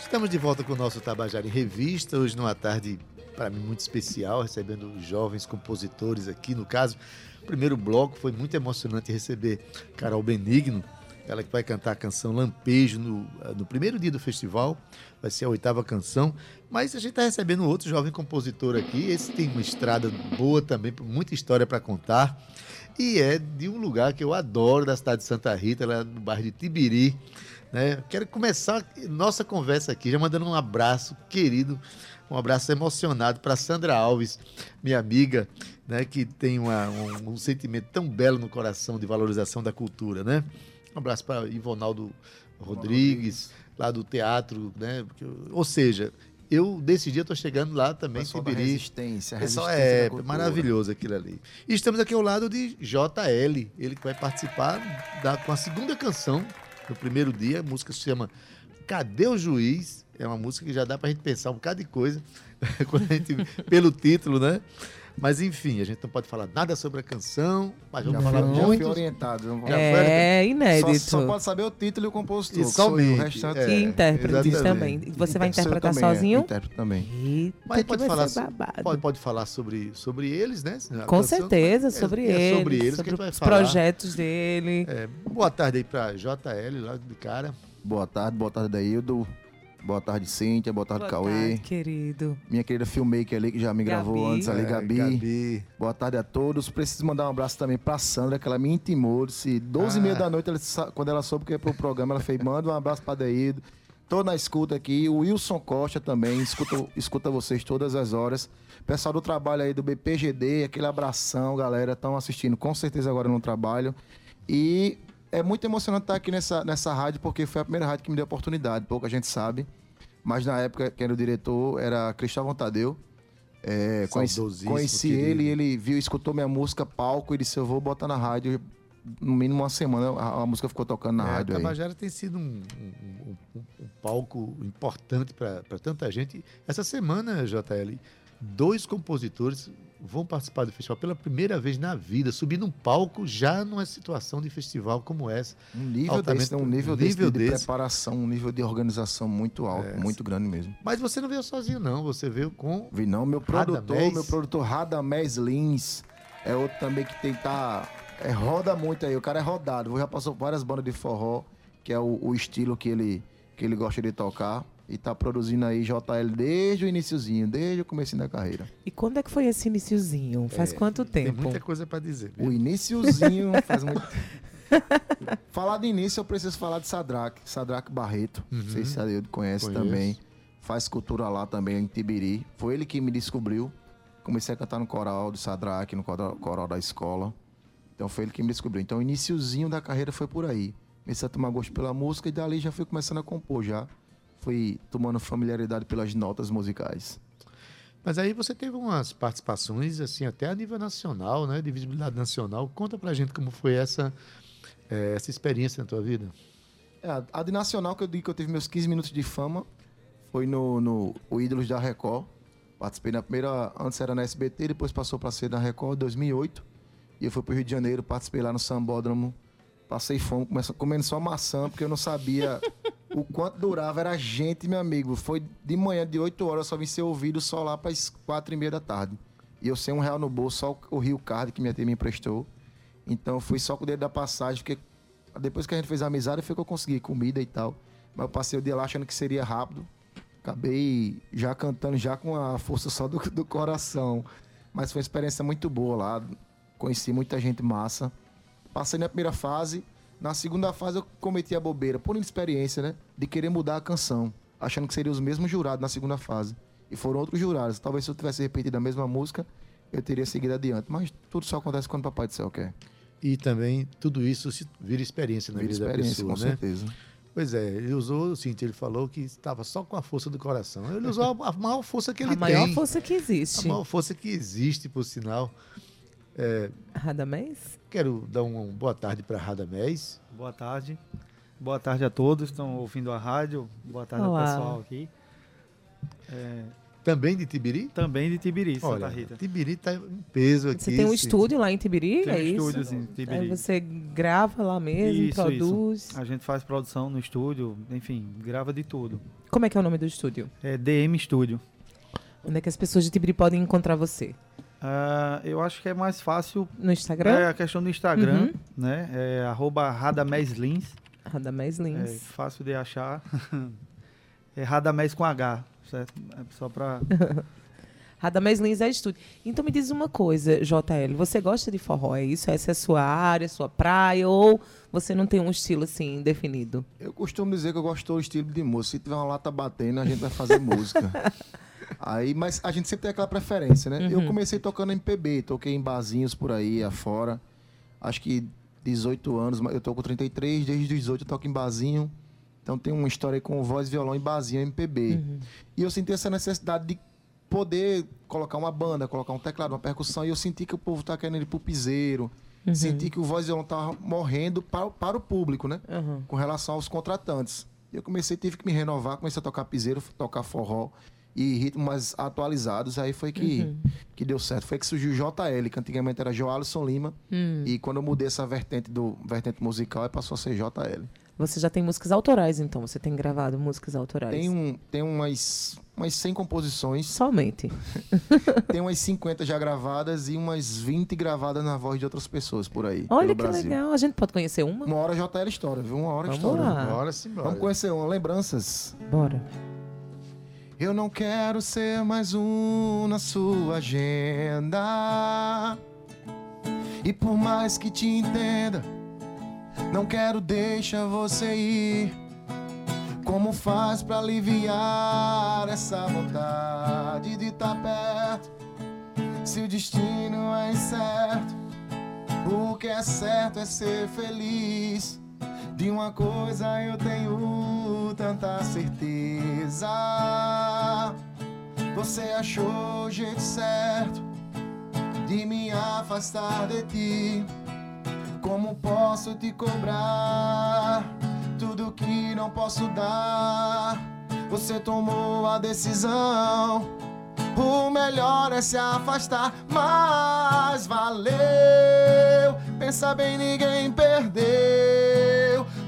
Estamos de volta com o nosso Tabajara em Revista, hoje numa tarde, para mim, muito especial, recebendo jovens compositores aqui. No caso, o primeiro bloco foi muito emocionante receber Carol Benigno, ela que vai cantar a canção Lampejo no, no primeiro dia do festival, vai ser a oitava canção. Mas a gente está recebendo outro jovem compositor aqui, esse tem uma estrada boa também, muita história para contar. E é de um lugar que eu adoro, da cidade de Santa Rita, lá no bairro de Tibiri. Né? Quero começar nossa conversa aqui, já mandando um abraço querido, um abraço emocionado para Sandra Alves, minha amiga, né? que tem uma- um, um sentimento tão belo no coração de valorização da cultura. Né? Um abraço para Ivonaldo Rodrigues, lá do teatro. Né? Porque ou seja, eu desse dia estou chegando lá também, Pessoal da Tibiri. resistência, Pessoal, resistência é da maravilhoso aquilo ali. E estamos aqui ao lado de JL, ele que vai participar da, com a segunda canção no primeiro dia. A música se chama Cadê o Juiz? É uma música que já dá pra gente pensar um bocado de coisa quando a gente, pelo título, né? Mas enfim, a gente não pode falar nada sobre a canção, mas Já, falar já muito. orientado. vamos- Já É Só, inédito. só pode saber o título e o compositor. E somente, o restante é. E intérpretes também. Você vai interpretar também, é, sozinho? intérprete também. Eita, Mas que pode falar, ser so- babado. pode, pode falar sobre, sobre eles, né? A Com canção- certeza, é- sobre é eles. sobre eles sobre os falar. projetos dele. É, boa tarde aí pra JL, lá de cara. Boa tarde, boa tarde, Daildo. Boa tarde, Cíntia. Boa tarde, Boa Cauê. tarde, querido. Minha querida filmmaker ali, que já me gravou Gabi. antes ali, É, Gabi. Gabi. Boa tarde a todos. Preciso mandar um abraço também pra Sandra, que ela me intimou. Disse 12 e meia Ah. da noite, ela quando ela soube que ia pro programa, ela fez: manda um abraço pra Daído. Tô na escuta aqui. O Wilson Costa também, escuta, escuta vocês todas as horas. Pessoal do trabalho aí do BPGD, aquele abração, galera. Estão assistindo com certeza agora no trabalho. E é muito emocionante estar aqui nessa, nessa rádio, porque foi a primeira rádio que me deu oportunidade. Pouca gente sabe. Mas na época, quem era o diretor era Cristóvão Tadeu. É, conheci conheci querido. ele, ele viu, escutou minha música, palco, e disse: Eu vou botar na rádio. No mínimo uma semana a, a música ficou tocando na É, rádio a aí. Tabajara tem sido um, um- um- um palco importante para tanta gente. Essa semana, JL, dois compositores vão participar do festival pela primeira vez na vida, subir num palco já numa situação de festival como essa. Um nível altamente- desse, um nível, um desse nível de, desse. preparação, um nível de organização muito alto, É, muito grande mesmo. Mas você não veio sozinho, não. Você veio com. Vi não, meu produtor, Radamés. meu produtor Radamés Lins é outro também que tem tá é, roda muito aí, o cara é rodado, já passou várias bandas de forró, que é o, o estilo que ele que ele gosta de tocar e tá produzindo aí JL desde o iniciozinho, desde o começo da carreira. E quando é que foi esse iniciozinho? Faz quanto Tem tempo? muita coisa para dizer. O iniciozinho faz muito Falar de início, eu preciso falar de Sadraque, Sadraque Barreto. Não sei se a Deildo conhece Conheço. também. Faz cultura lá também em Tibiri. Foi ele que me descobriu. Comecei a cantar no coral do Sadraque, no coral, coral da escola. Então foi ele que me descobriu. Então o iniciozinho da carreira foi por aí. Comecei a tomar gosto pela música e dali já fui começando a compor já. Fui tomando familiaridade pelas notas musicais. Mas aí você teve umas participações, assim, até a nível nacional, né? De visibilidade nacional. Conta pra gente como foi essa, eh, essa experiência na tua vida. É, a- de nacional que eu digo que eu tive meus 15 minutos de fama foi no, no o Ídolos da Record. Participei na primeira, antes era na SBT, depois passou para ser na Record, 2008. E eu fui pro Rio de Janeiro, participei lá no Sambódromo. Passei fome, comendo só maçã, porque eu não sabia o quanto durava. Era gente, meu amigo. Foi de manhã, de 8 horas, eu só vim ser ouvido só lá para as 4 e meia da tarde. E eu sem um real no bolso, só o Rio Card que minha tia me emprestou. Então fui só com o dedo da passagem, porque depois que a gente fez a amizade, foi que eu consegui comida e tal. Mas eu passei o dia lá achando que seria rápido. Acabei já cantando, já com a força só do, do coração. Mas foi uma experiência muito boa lá. Conheci muita gente massa. Passei na primeira fase. Na segunda fase eu cometi a bobeira, por inexperiência, né? De querer mudar a canção. Achando que seriam os mesmos jurados na segunda fase. E foram outros jurados. Talvez se eu tivesse repetido a mesma música, eu teria seguido adiante. Mas tudo só acontece quando o Papai do Céu quer. E também tudo isso se vira experiência na Vira vida experiência, da com pessoa, né? certeza. Pois é, ele usou, sim, ele falou que estava só com a força do coração. Ele usou a, a maior força que ele a maior tem. força que A existe. maior força que existe, por sinal. É, Radamés? quero dar uma boa tarde para Radamés. Boa tarde. Boa tarde a todos que estão ouvindo a rádio. Boa tarde Olá. ao pessoal aqui. É, Também de Tibiri? também de Tibiri, Santa Olha, Rita. Tibiri está em peso aqui. Você tem um sim. estúdio lá em Tibiri? Tem é um isso? estúdio em Tibiri. Aí você grava lá mesmo, Isso, produz. A gente faz produção no estúdio, enfim, grava de tudo. Como é que é o nome do estúdio? É DM Studio. Onde é que as pessoas de Tibiri podem encontrar você? Ah, eu acho que é mais fácil No Instagram? é a questão do Instagram, Uhum. né? É arroba Radameslins. Radamés É Lins. fácil de achar. é Radamés com H, certo? É só pra... Radamés Lins é estúdio. Então me diz uma coisa, JL, você gosta de forró, é isso? Essa é a sua área, sua praia, ou você não tem um estilo assim definido? Eu costumo dizer que eu gosto do estilo de música. Se tiver uma lata batendo, a gente vai fazer música. Aí, mas a gente sempre tem aquela preferência, né? Eu comecei tocando MPB, toquei em barzinhos por aí afora. Acho que 18 anos, eu tô com 33, desde os 18 eu toco em barzinho. Então tem uma história aí com voz, violão e barzinho MPB. E eu senti essa necessidade de poder colocar uma banda, colocar um teclado, uma percussão, e eu senti que o povo tá querendo ir pro piseiro. Senti que o voz e violão tava morrendo para, para o público, né? Uhum. com relação aos contratantes. E Eu comecei, tive que me renovar, comecei a tocar piseiro, tocar forró e ritmos mais atualizados. Aí foi que, que deu certo. Foi que surgiu o JL, que antigamente era Joalisson Lima. E quando eu mudei essa vertente do vertente musical, aí passou a ser JL. Você já tem músicas autorais, então? Você tem gravado músicas autorais? Tem, um, tem umas, umas 100 composições, Somente. tem umas 50 já gravadas e umas 20 gravadas na voz de outras pessoas por aí. Olha que Brasil. legal. A gente pode conhecer uma? Uma hora JL história, viu? Uma hora Vamos história. lá. Bora sim, bora. Vamos conhecer uma. Lembranças. Bora. Eu não quero ser mais um na sua agenda. E por mais que te entenda, não quero deixar você ir. Como faz pra aliviar essa vontade de estar perto? Se o destino é incerto, o que é certo é ser feliz. De uma coisa eu tenho tanta certeza. Você achou o jeito certo de me afastar de ti. Como posso te cobrar tudo que não posso dar? Você tomou a decisão. O melhor é se afastar, mas valeu. Pensa bem, ninguém perdeu.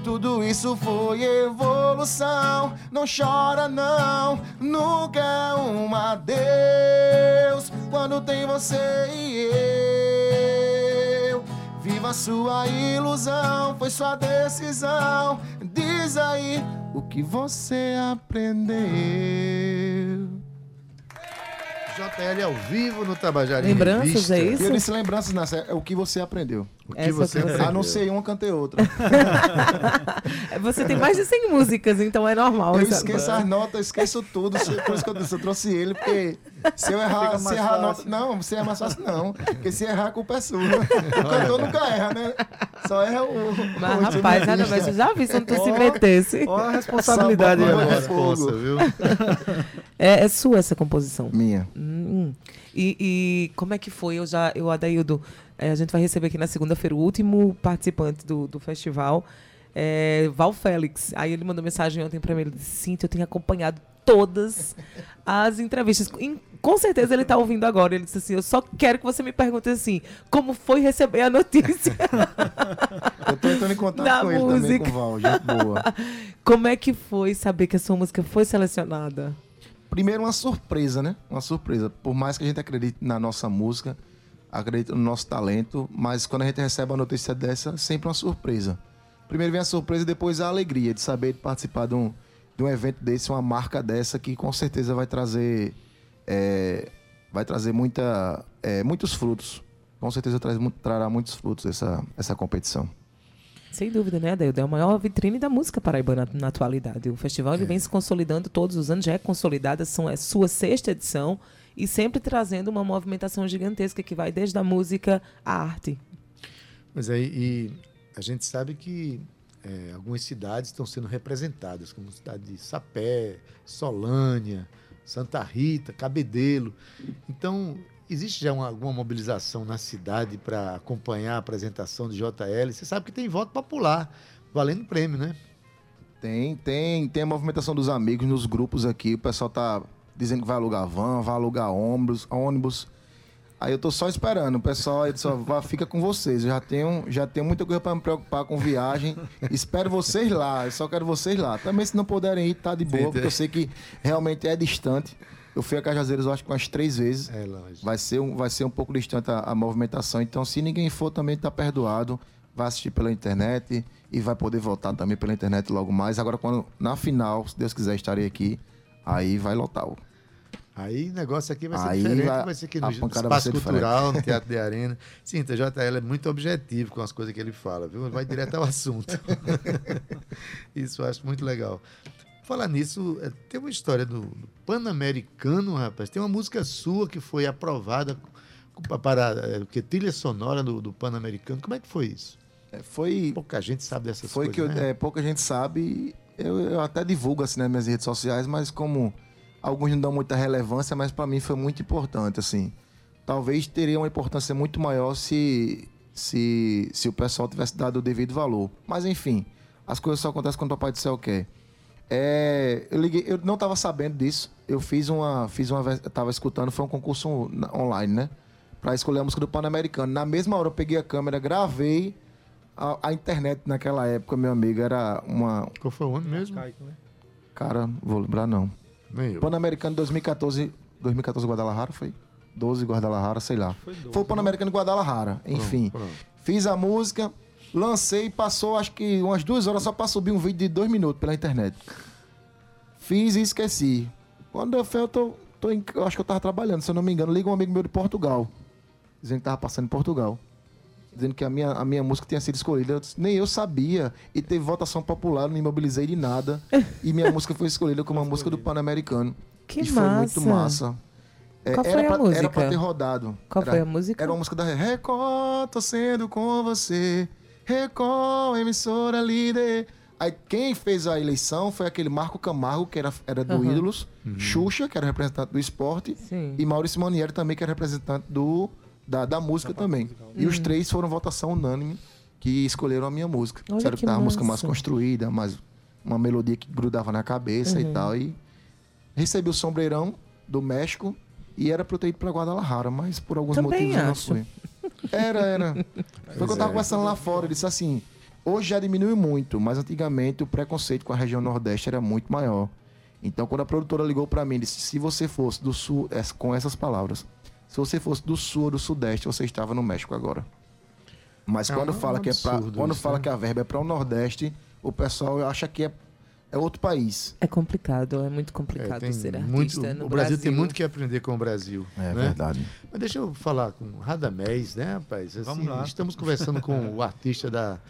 Tudo isso foi evolução. Não chora, não. Nunca é um adeus. Quando tem você e eu. Viva a sua ilusão. Foi sua decisão. Diz aí o que você aprendeu. JL ao vivo no Tabajara em Lembranças, Revista. é E isso? eu disse lembranças, Nessa, é o que você aprendeu. O que Essa você que você- aprendeu? A não ser uma, cantei outra. Você tem mais de 100 músicas, então é normal. Eu esqueço as notas, eu esqueço tudo. Por isso que eu, disse, eu trouxe ele, porque se eu errar, se errar a nota. Não, se é mais fácil, não. Porque se errar, a culpa é sua. O cantor nunca erra, né? Só erra o. Mas, o rapaz, nada mais. Eu já vi se tu se metesse. Olha a responsabilidade aí agora. fogo. responsa, viu? É, é sua essa composição. Minha. Hum. E, e como é que foi? Eu já, eu, Adaildo, eh, a gente vai receber aqui na segunda-feira o último participante do, do festival. é, Val Félix. Aí ele mandou mensagem ontem pra mim, ele disse, Cintia, eu tenho acompanhado todas as entrevistas. Com certeza ele tá ouvindo agora. Ele disse assim, eu só quero que você me pergunte assim, como foi receber a notícia? Eu tô entrando em contato Da com ele música. também, com o Val, gente boa. como é que foi saber que a sua música foi selecionada? Primeiro, uma surpresa, né? Uma surpresa. Por mais que a gente acredite na nossa música, acredite no nosso talento, mas quando a gente recebe uma notícia dessa, é sempre uma surpresa. Primeiro vem a surpresa e depois a alegria de saber de participar de um, de um evento desse, uma marca dessa, que com certeza vai trazer, é, vai trazer muita, é, muitos frutos. Com certeza traz, trará muitos frutos essa, essa competição. Sem dúvida, né, Adeildo? É a maior vitrine da música paraibana na atualidade. O festival ele vem se consolidando todos os anos, já é consolidada, são, é sua sexta edição e sempre trazendo uma movimentação gigantesca que vai desde a música à arte. Mas aí e a gente sabe que é, algumas cidades estão sendo representadas, como a cidade de Sapé, Solânia, Santa Rita, Cabedelo. Então, existe já uma- alguma mobilização na cidade para acompanhar a apresentação de JL? Você sabe que tem voto popular, valendo prêmio, né? Tem, tem, tem a movimentação dos amigos nos grupos aqui. O pessoal tá dizendo que vai alugar van, vai alugar ônibus, ônibus. Aí eu tô só esperando. O pessoal aí só vai, fica com vocês. Eu já tenho, já tenho muita coisa para me preocupar com viagem. Espero vocês lá. Eu só quero vocês lá. Também se não puderem ir, tá de boa, porque eu sei que realmente é distante. Eu fui a Cajazeiras, eu acho que umas três vezes. É longe. Vai ser um, vai ser um pouco distante a, a movimentação. Então, se ninguém for, também tá perdoado. Vai assistir pela internet e vai poder voltar também pela internet logo mais. Agora, quando na final, se Deus quiser, estarei aqui. Aí vai lotar. o- Aí o negócio aqui vai ser Aí diferente, vai- vai ser aqui no Espaço Cultural, no Teatro de Arena. Sim, o JL é muito objetivo com as coisas que ele fala, viu? Vai direto ao assunto. Isso eu acho muito legal. Falar nisso, é, tem uma história do, do Pan-Americano, rapaz. Tem uma música sua que foi aprovada para o que trilha sonora do, do Pan-Americano. Como é que foi isso? É, Foi, Pouca gente sabe dessas foi coisas. que eu- né? é, pouca gente sabe. Eu, eu até divulgo assim nas minhas redes sociais, mas como alguns não dão muita relevância, mas para mim foi muito importante assim. Talvez teria uma importância muito maior se se, se o pessoal tivesse dado o devido valor. Mas enfim, as coisas só acontecem quando o Papai do Céu quer. É, eu liguei, eu não estava sabendo disso. Eu fiz uma, fiz uma, tava escutando, foi um concurso online, né? Pra escolher a música do Pan-Americano. Na mesma hora eu peguei a câmera, gravei. A, a internet naquela época, meu amigo, era uma. Qual foi o ano mesmo? Cara, não vou lembrar não. Nem eu. Pan-Americano 2014. 2014 Guadalajara foi? 12 Guadalajara, sei lá. Foi, o Pan-Americano de Guadalajara. Enfim. pronto. Fiz a música, lancei, passou acho que umas duas horas só pra subir um vídeo de dois minutos pela internet. Fiz e esqueci. Quando eu fui, eu tô, tô em- eu acho que eu tava trabalhando, se eu não me engano, liga um amigo meu de Portugal. Dizendo que tava passando em Portugal. Dizendo que a minha, a minha música tinha sido escolhida. Eu disse, nem eu sabia. E teve votação popular, não me mobilizei de nada. e minha música foi escolhida como uma música do Pan-Americano. Que e foi muito massa. massa. É, Qual era foi a pra, música? Era pra ter rodado. Qual Era- foi a música? Era uma música da Record, tô sendo com você. Record, emissora líder. Aí quem fez a eleição foi aquele Marco Camargo, que era, era do Aham. Ídolos. Xuxa, que era representante do esporte. Sim. E Maurício Manieri também, que era representante do, da, da música também. E Hum. os três foram votação unânime que escolheram a minha música. Olha Disseram que que tava uma música mais construída, mais uma melodia que grudava na cabeça Uhum. e tal. E recebi o sombreirão do México e era pra eu ter ido pra Guadalajara, mas por alguns Também motivos eu não acho. fui. Era, era. Foi que eu tava conversando lá fora. Eu disse assim: hoje já diminuiu muito, mas antigamente o preconceito com a região Nordeste era muito maior. Então, quando a produtora ligou pra mim, disse: se você fosse do Sul, com essas palavras, se você fosse do Sul ou do Sudeste, você estava no México agora. Mas É quando um fala que é pra, quando isso, fala né? que a verba é para o Nordeste, o pessoal acha que é, é outro país. É complicado, é muito É, complicado tem ser muito, artista no o Brasil, tem muito que aprender com o Brasil. É né? verdade. Mas deixa eu falar com o Radamés, né, rapaz? Assim, Vamos lá. Estamos conversando com o artista da,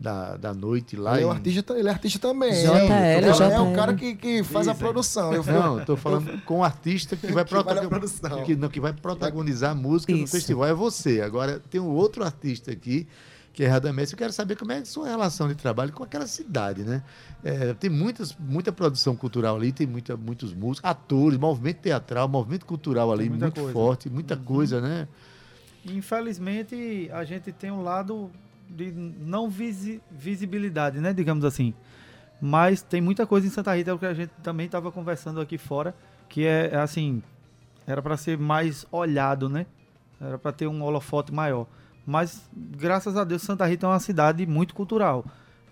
da, da noite lá. Ele é, artista, ele é artista também. JL, Ele é o JL. cara que, que faz a Dizem. produção. Eu Não, estou falando com o artista que vai, Que vai prota- na produção. que, não, que vai protagonizar a música no Isso. festival. É você. Agora tem um outro artista aqui, que é Radamés. Eu quero saber como é a sua relação de trabalho com aquela cidade, né? É, tem muitas, muita produção cultural ali, tem muita, muitos músicos, atores, movimento teatral, movimento cultural ali, muito coisa. forte, muita Uhum. coisa, né? Infelizmente, a gente tem um lado de não visi- visibilidade, né? Digamos assim. Mas tem muita coisa em Santa Rita, que a gente também estava conversando aqui fora, que é, é assim, era para ser mais olhado, né? Era para ter um holofote maior. Mas, graças a Deus, Santa Rita é uma cidade muito cultural.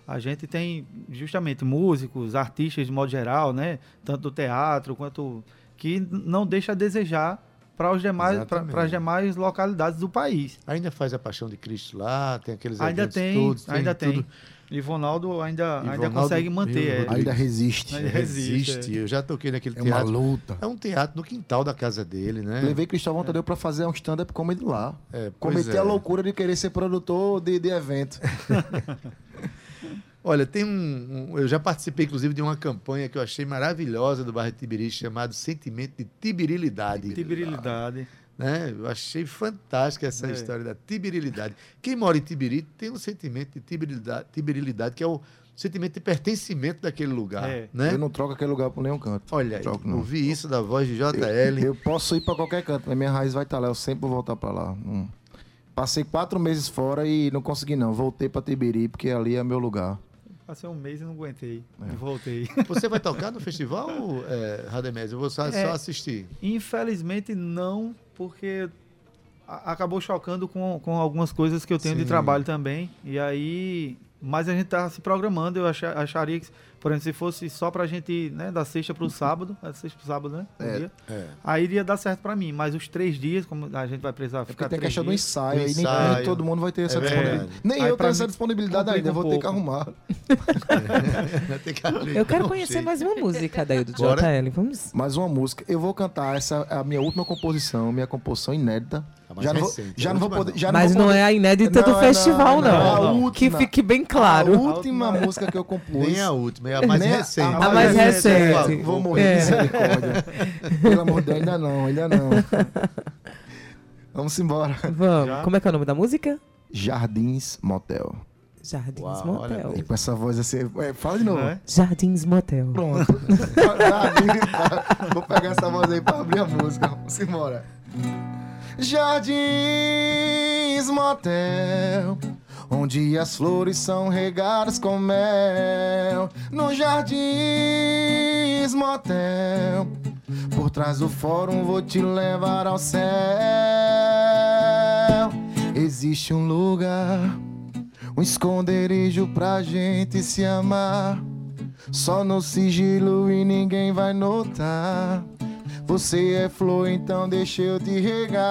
A gente tem justamente músicos, artistas de modo geral, né? Tanto do teatro quanto que não deixa a desejar para os demais para as demais localidades do país. Ainda faz a Paixão de Cristo lá, tem aqueles Ainda tem, todos, ainda tem. tudo. Ivonaldo ainda, ainda consegue manter. É. Ainda resiste. Ainda resiste, Resiste. Eu já toquei naquele É uma teatro. luta. É um teatro no quintal da casa dele, né? Levei Cristóvão Tadeu pra fazer um stand-up comedy lá. É, Cometi é. a loucura de querer ser produtor de, de evento. Olha, tem um, um- Eu já participei, inclusive, de uma campanha que eu achei maravilhosa do bairro Tibiri, chamado Sentimento de Tibirilidade. Tibirilidade. Né? Eu achei fantástica essa É. história da tibirilidade. Quem mora em Tibiri tem um sentimento de tibirilidade, tibirilidade que é o sentimento de pertencimento daquele lugar. É. Né? Eu não troco aquele lugar por nenhum canto. Olha, aí, Troco, não. ouvi isso da voz de JL. Eu posso ir pra qualquer canto, mas minha raiz vai estar lá. Eu sempre vou voltar pra lá. Hum. Passei quatro meses fora e não consegui, não. Voltei pra Tibiri, porque ali é meu lugar. Passei um mês e não aguentei. É. E voltei. Você vai tocar no festival, é, Radamés? Eu vou só, É. só assistir. Infelizmente não, porque a- acabou chocando com, com algumas coisas que eu tenho de Sim. trabalho também. E aí. Mas a gente tá se programando, eu acha- acharia que, por exemplo, se fosse só pra gente ir né, da sexta pro sábado, da sexta pro sábado, né? um É, dia, É. Aí iria dar certo pra mim, mas os três dias, como a gente vai precisar É ficar tem a três questão do dias, ensaio, Do aí nem- ensaio. nem todo mundo vai ter essa É disponibilidade. Nem Aí eu tenho essa disponibilidade ainda, um vou ter que pouco. arrumar. Tem que ajeitar Eu quero conhecer mais uma música daí do. JL. Vamos. Mais uma música. Eu vou cantar essa é a minha última composição, minha composição inédita. A mais Já não vou, recente, já a não vou última poder. não. Já Mas vou não poder- é a inédita do Não, é festival, não, não. não, a Que última. fique bem A claro. última música que eu compus. Nem a última, é a mais Nem a- recente. a A mais recente. Vou, vou morrer É. de misericórdia. Pelo amor de Deus, ainda não, ainda não. Vamos embora. Vamos. Já? Como é que é o nome da música? Jardins Motel. Jardins Uau, olha Motel. E com essa voz assim. é, fala de novo. Não é? Jardins Motel. Pronto. Jardins, tá? Vou pegar essa voz aí pra abrir a música. Vamos embora. Jardins Motel. Onde as flores são regadas com mel. No Jardins Motel. Por trás do fórum vou te levar ao céu. Existe um lugar, um esconderijo pra gente se amar. Só no sigilo e ninguém vai notar. Você é flor, então deixa eu te regar.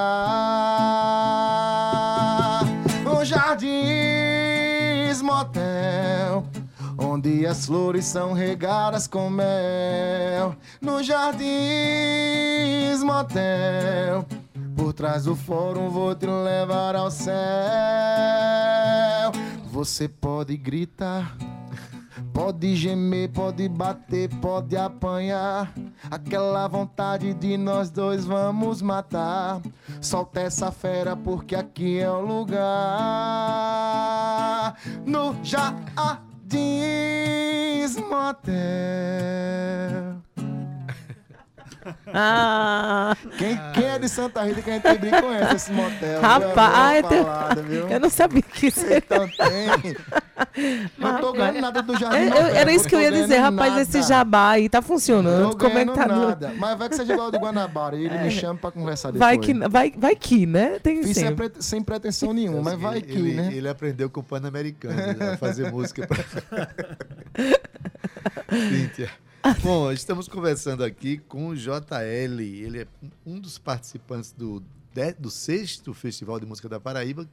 O Jardins Motel, onde as flores são regadas com mel. No Jardins Motel, por trás do fórum vou te levar ao céu. Você pode gritar. Pode gemer, pode bater, pode apanhar. Aquela vontade de nós dois vamos matar. Solta essa fera porque aqui é o lugar. No Jardins Motel. Ah, Quem, quem é de Santa Rita que a gente brinco conhece esse motel? viu? rapaz, É ai, boa tem- falada, viu? eu não sabia que isso. Então tem. Não tô ganhando nada do Jardim Eu- eu- era isso que eu ia dizer, rapaz, nada. esse jabá aí tá funcionando. Tô Como é que tá ganhando no... nada. Mas vai que seja igual do Guanabara. E ele me chama pra conversar depois. Vai que, vai, vai que, né? Tem Fiz sem, pre- sem pretensão nenhuma, mas vai ele, que, ele, né? ele aprendeu com o Pan-Americano né, a fazer música. Pra... Cíntia. Bom, estamos conversando aqui com o JL. Ele é um dos participantes do, do sexto Festival de Música da Paraíba,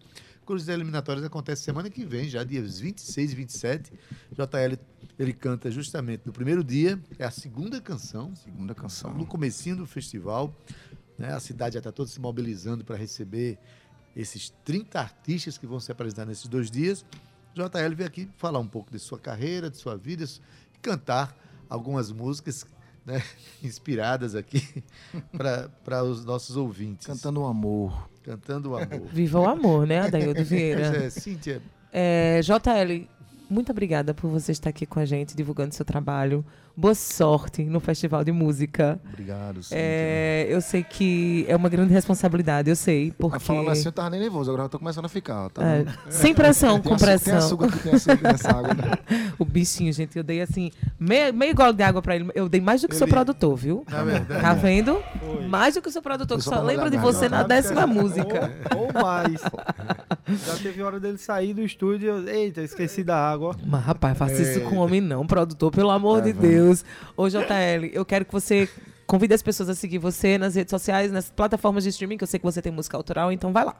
cujos eliminatórios acontecem semana que vem, já dias 26 e 27. JL, ele canta justamente no primeiro dia, é a segunda canção, Segunda canção. no comecinho do festival, né, a cidade já está toda se mobilizando para receber esses 30 artistas que vão se apresentar nesses dois dias. JL veio aqui falar um pouco de sua carreira, de sua vida, e cantar algumas músicas né, inspiradas aqui para os nossos ouvintes. Cantando o amor. Cantando o amor. Viva o amor, né, Adaildo Vieira? é, Cíntia, É, JL, muito obrigada por você estar aqui com a gente, divulgando seu trabalho. Boa sorte no Festival de Música. Obrigado, Cíntia. É, eu sei que é uma grande responsabilidade, eu sei, porque... Mas falando assim, eu tava nem nervoso, agora eu tô começando a ficar. Tá É, sem pressão, com açúcar- pressão. Tem açúcar tem açúcar nessa água. né? O bichinho, gente, eu dei assim, meio, meio gole de água pra ele. Eu dei mais do que o seu Ele- produtor, viu? Na verdade. Tá vendo? Mais do que o seu produtor, que Foi só lembra de a você na décima música. Ou, ou mais. Já teve hora dele sair do estúdio e eu, eita, esqueci da água. Mas, rapaz, faça isso É. com homem não, produtor, pelo amor É, de Deus. Ô, JL, eu quero que você convide as pessoas a seguir você nas redes sociais, nas plataformas de streaming, que eu sei que você tem música autoral, então vai lá.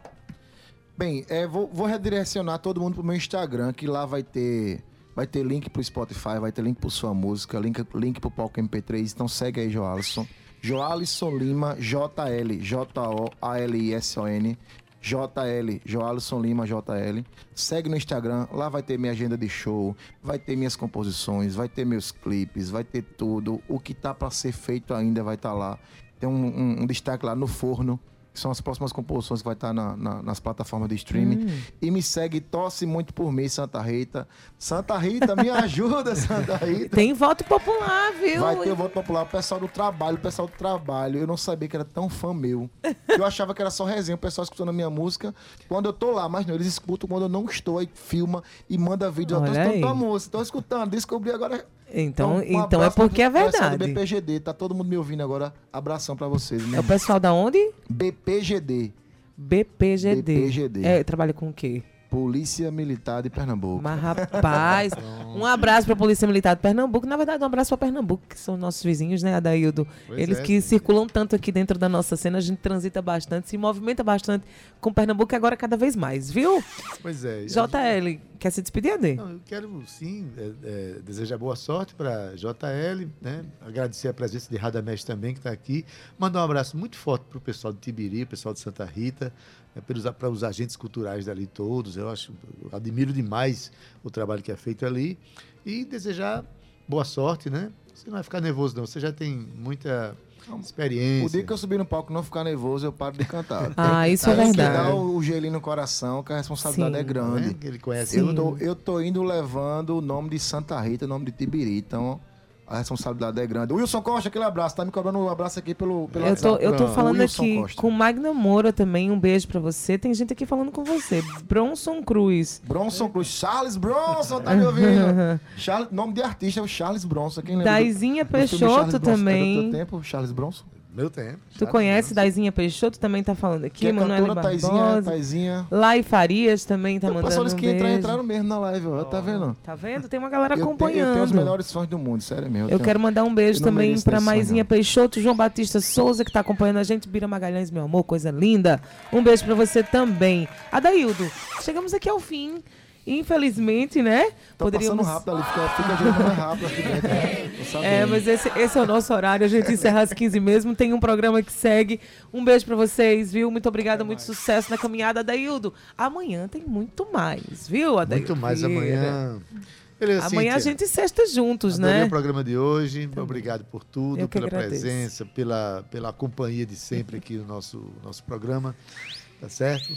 Bem, é, vou, vou redirecionar todo mundo pro meu Instagram, que lá vai ter vai ter link pro Spotify, vai ter link pro sua música, link, link pro palco MP3. Então segue aí, Joalisson. Joalisson Lima, J-L, J-O-A-L-I-S-O-N. JL, Joalisson Lima, JL. Segue no Instagram, lá vai ter minha agenda de show, vai ter minhas composições, vai ter meus clipes, vai ter tudo. O que tá pra ser feito ainda vai estar lá. Tem um, um- um destaque lá no forno, que são as próximas composições que vai estar na- na- nas plataformas de streaming. E me segue, torce muito por mim, Santa Rita. Santa Rita, me ajuda, Santa Rita. Tem voto popular, viu? Vai ter voto popular, o pessoal do trabalho, o pessoal do trabalho. Eu não sabia que era tão fã meu. Eu achava que era só resenha, o pessoal escutando a minha música. Quando eu tô lá, mas não, eles escutam quando eu não estou, aí filma e manda vídeo. Eu tô Olha escutando tua música, tô escutando, descobri agora. Então, um então é porque é pessoal do verdade. BPGD, tá todo mundo me ouvindo agora. Abração pra vocês. É Né? o pessoal da onde? BPGD, BPGD. BPGD. É, trabalha com o quê? Polícia Militar de Pernambuco. Mas, rapaz, um abraço pra Polícia Militar de Pernambuco. Na verdade, um abraço pra Pernambuco, que são nossos vizinhos, né, Adaildo? Pois Eles é, que sim. circulam tanto aqui dentro da nossa cena, a gente transita bastante, se movimenta bastante com Pernambuco e agora cada vez mais, viu? Pois é. JL, quer se despedir, Ade? Não, eu quero sim é, é, desejar boa sorte para JL, né? Agradecer a presença de Radamés também, que está aqui. Mandar um abraço muito forte para o pessoal de Tibiri, pessoal de Santa Rita, né, para os agentes culturais dali todos. Eu acho, eu admiro demais o trabalho que é feito ali. E desejar boa sorte, né? Você não vai ficar nervoso, não. Você já tem muita experiência. O dia que eu subir no palco e não ficar nervoso, eu paro de cantar. Ah, isso é Tem que verdade. dar o, o gelinho no coração, que a responsabilidade Sim. é grande. né? Ele conhece. Eu tô, eu tô indo levando o nome de Santa Rita, o nome de Tibiri, então a responsabilidade é grande. Wilson Costa, aquele abraço, tá me cobrando um abraço aqui pelo, pelo Eu tô, eu tô falando Wilson aqui Costa. com Magna Moura também. Um beijo pra você. Tem gente aqui falando com você. Bronson Cruz. Bronson Cruz, Charles Bronson, tá me ouvindo? Charles, nome de artista é o Charles Bronson. Quem lembra do- Daizinha do Peixoto Bronson? É do teu também. tempo, Charles Bronson? Meu tempo. Tu conhece Daizinha Peixoto? Também tá falando aqui. É Manoel Barbosa. Taizinha. Lai Farias também tá o mandando pessoal um que entrar, beijo. entraram mesmo na live, ó, tá vendo? Tá vendo? Tem uma galera Eu, acompanhando. eu tenho os melhores fãs do mundo, sério mesmo. Eu tenho- quero mandar um beijo Eu também pra Maisinha. Peixoto, João Batista Souza, que tá acompanhando a gente, Bira Magalhães, meu amor, coisa linda. Um beijo pra você também. Adaildo, chegamos aqui ao fim. Infelizmente, né? Tá passando rápido ali, fica, fica girando mais rápido aqui dentro, né? É, mas esse, esse é o nosso horário. A gente encerra às 15 mesmo. Tem um programa que segue. Um beijo pra vocês, viu? Muito obrigada, muito sucesso na caminhada, Adaildo. Amanhã tem muito mais, viu, Adaildo? Muito mais amanhã. Beleza, Amanhã a Cíntia. gente sexta juntos, Adorei né? o programa de hoje. Obrigado por tudo, pela agradeço. presença, pela, pela companhia de sempre aqui no nosso, nosso programa. Tá certo?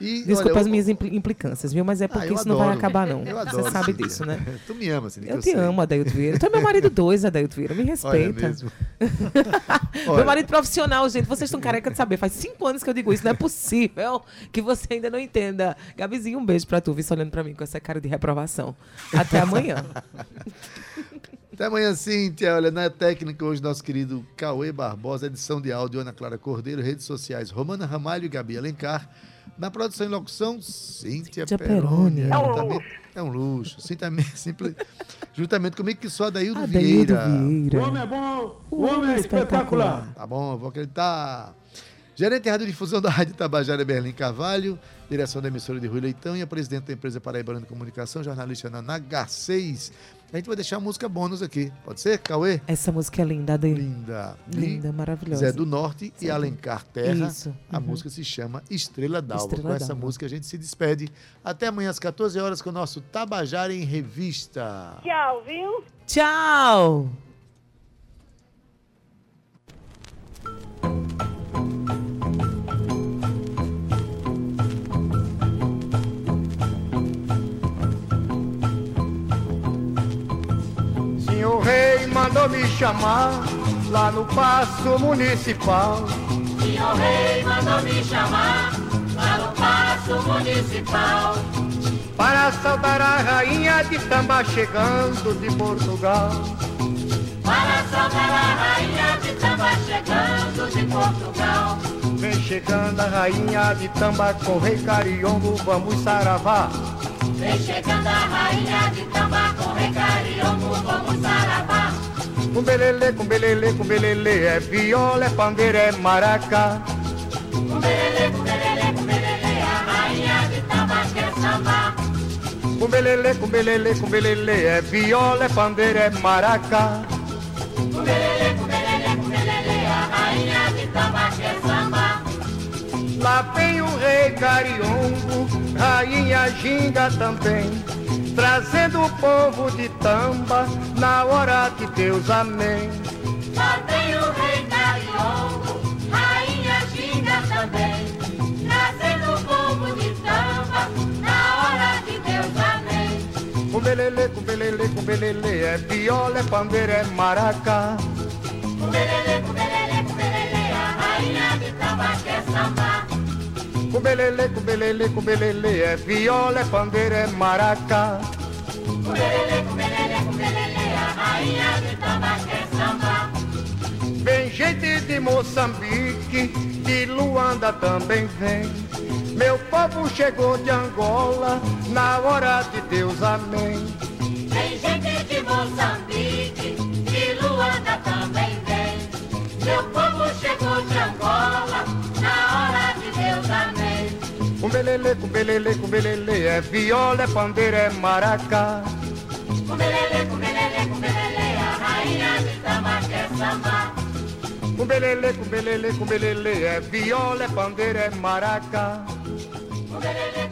E, Desculpa olha, as eu- minhas impli- implicâncias, viu? Mas é Ah, porque eu isso não vai acabar, não. Eu adoro, Você sabe Cíntia. disso, né? tu me ama, Cíntia, Eu te sei. amo, Adaildo Vieira. Tu é meu marido dois, Adaildo Vieira. Me Olha respeita. mesmo. Meu Olha, marido profissional, gente. Vocês estão careca de saber. Faz cinco anos que eu digo isso. Não é possível que você ainda não entenda. Gabizinho, um beijo pra tu. Vice olhando pra mim com essa cara de reprovação. Até amanhã. Até amanhã, Cíntia. Olha, na técnica hoje, nosso querido Cauê Barbosa, edição de áudio, Ana Clara Cordeiro, redes sociais, Romana Ramalho e Gabi Alencar. Na produção e locução, Cíntia Cíntia Peroni. É um luxo. É um luxo. Juntamente, simples, juntamente comigo, que sou Adaildo Vieira. Vieira. O homem é bom, o O homem é espetacular. Tá bom, vou acreditar. Gerente de Radiodifusão da Rádio Tabajara, Berlim Carvalho, direção da emissora de Rui Leitão e a presidente da empresa Paraibana de Comunicação, jornalista na H6. A gente vai deixar a música bônus aqui. Pode ser, Cauê? Essa música é linda, Ade. Linda. Linda, E maravilhosa. Zé do Norte e Zé do- Alencar Terra. Isso. A Uhum. música se chama Estrela d'Alva. Estrela Com essa música a gente se despede. Até amanhã às 14 horas com o nosso Tabajara em Revista. Tchau, viu? Tchau! Senhor rei, manda mandou me chamar lá no passo municipal. Senhor Rei mandou me chamar lá no passo municipal. Para saudar a rainha de Tamba chegando de Portugal. Para saudar a rainha de Tamba chegando de Portugal. Vem chegando a rainha de Tamba com rei Cariongo, vamos saravá. Vem chegando a rainha de Tamba com rei Cariongo, vamos saravá. Com belele, com belele, com belele, é viola, é pandeira, é maracá. Com belele, com belele, com belele, a rainha de Tamba quer sambar. Com belele, com belele, com belele, é viola, é pandeira, é maracá. Com belele, com belele, com belele, a rainha de Tamba quer sambar. Lá vem o rei Cariongo, rainha Ginga também, trazendo o povo de Tamba na hora de Deus, amém. Lá vem o rei Cariongo, rainha Ginga também, trazendo o povo de Tamba na hora de Deus, amém. Com belele, com belele, com belele, é viola, é pandeira, é maracá. Com belele, com belele, com belele, a rainha de Tamba quer sambar. Com belele, com belele, com belele, é viola, é pandeira, é maracá. Com belele, com belele, com belele, a rainha de Tamba quer sambar. Vem gente de Moçambique, de Luanda também vem. Meu povo chegou de Angola, na hora de Deus, amém. Tem gente de Moçambique, de Luanda também vem. Meu povo chegou de Angola, amém. Com belele, com belele, com belele, é viola, é pandeira, é maracá. Com belele, com belele, com belele, a rainha de Tamba quer sambar. Com belele, com belele, com belele, é viola, é pandeira, é maracá. Com belele,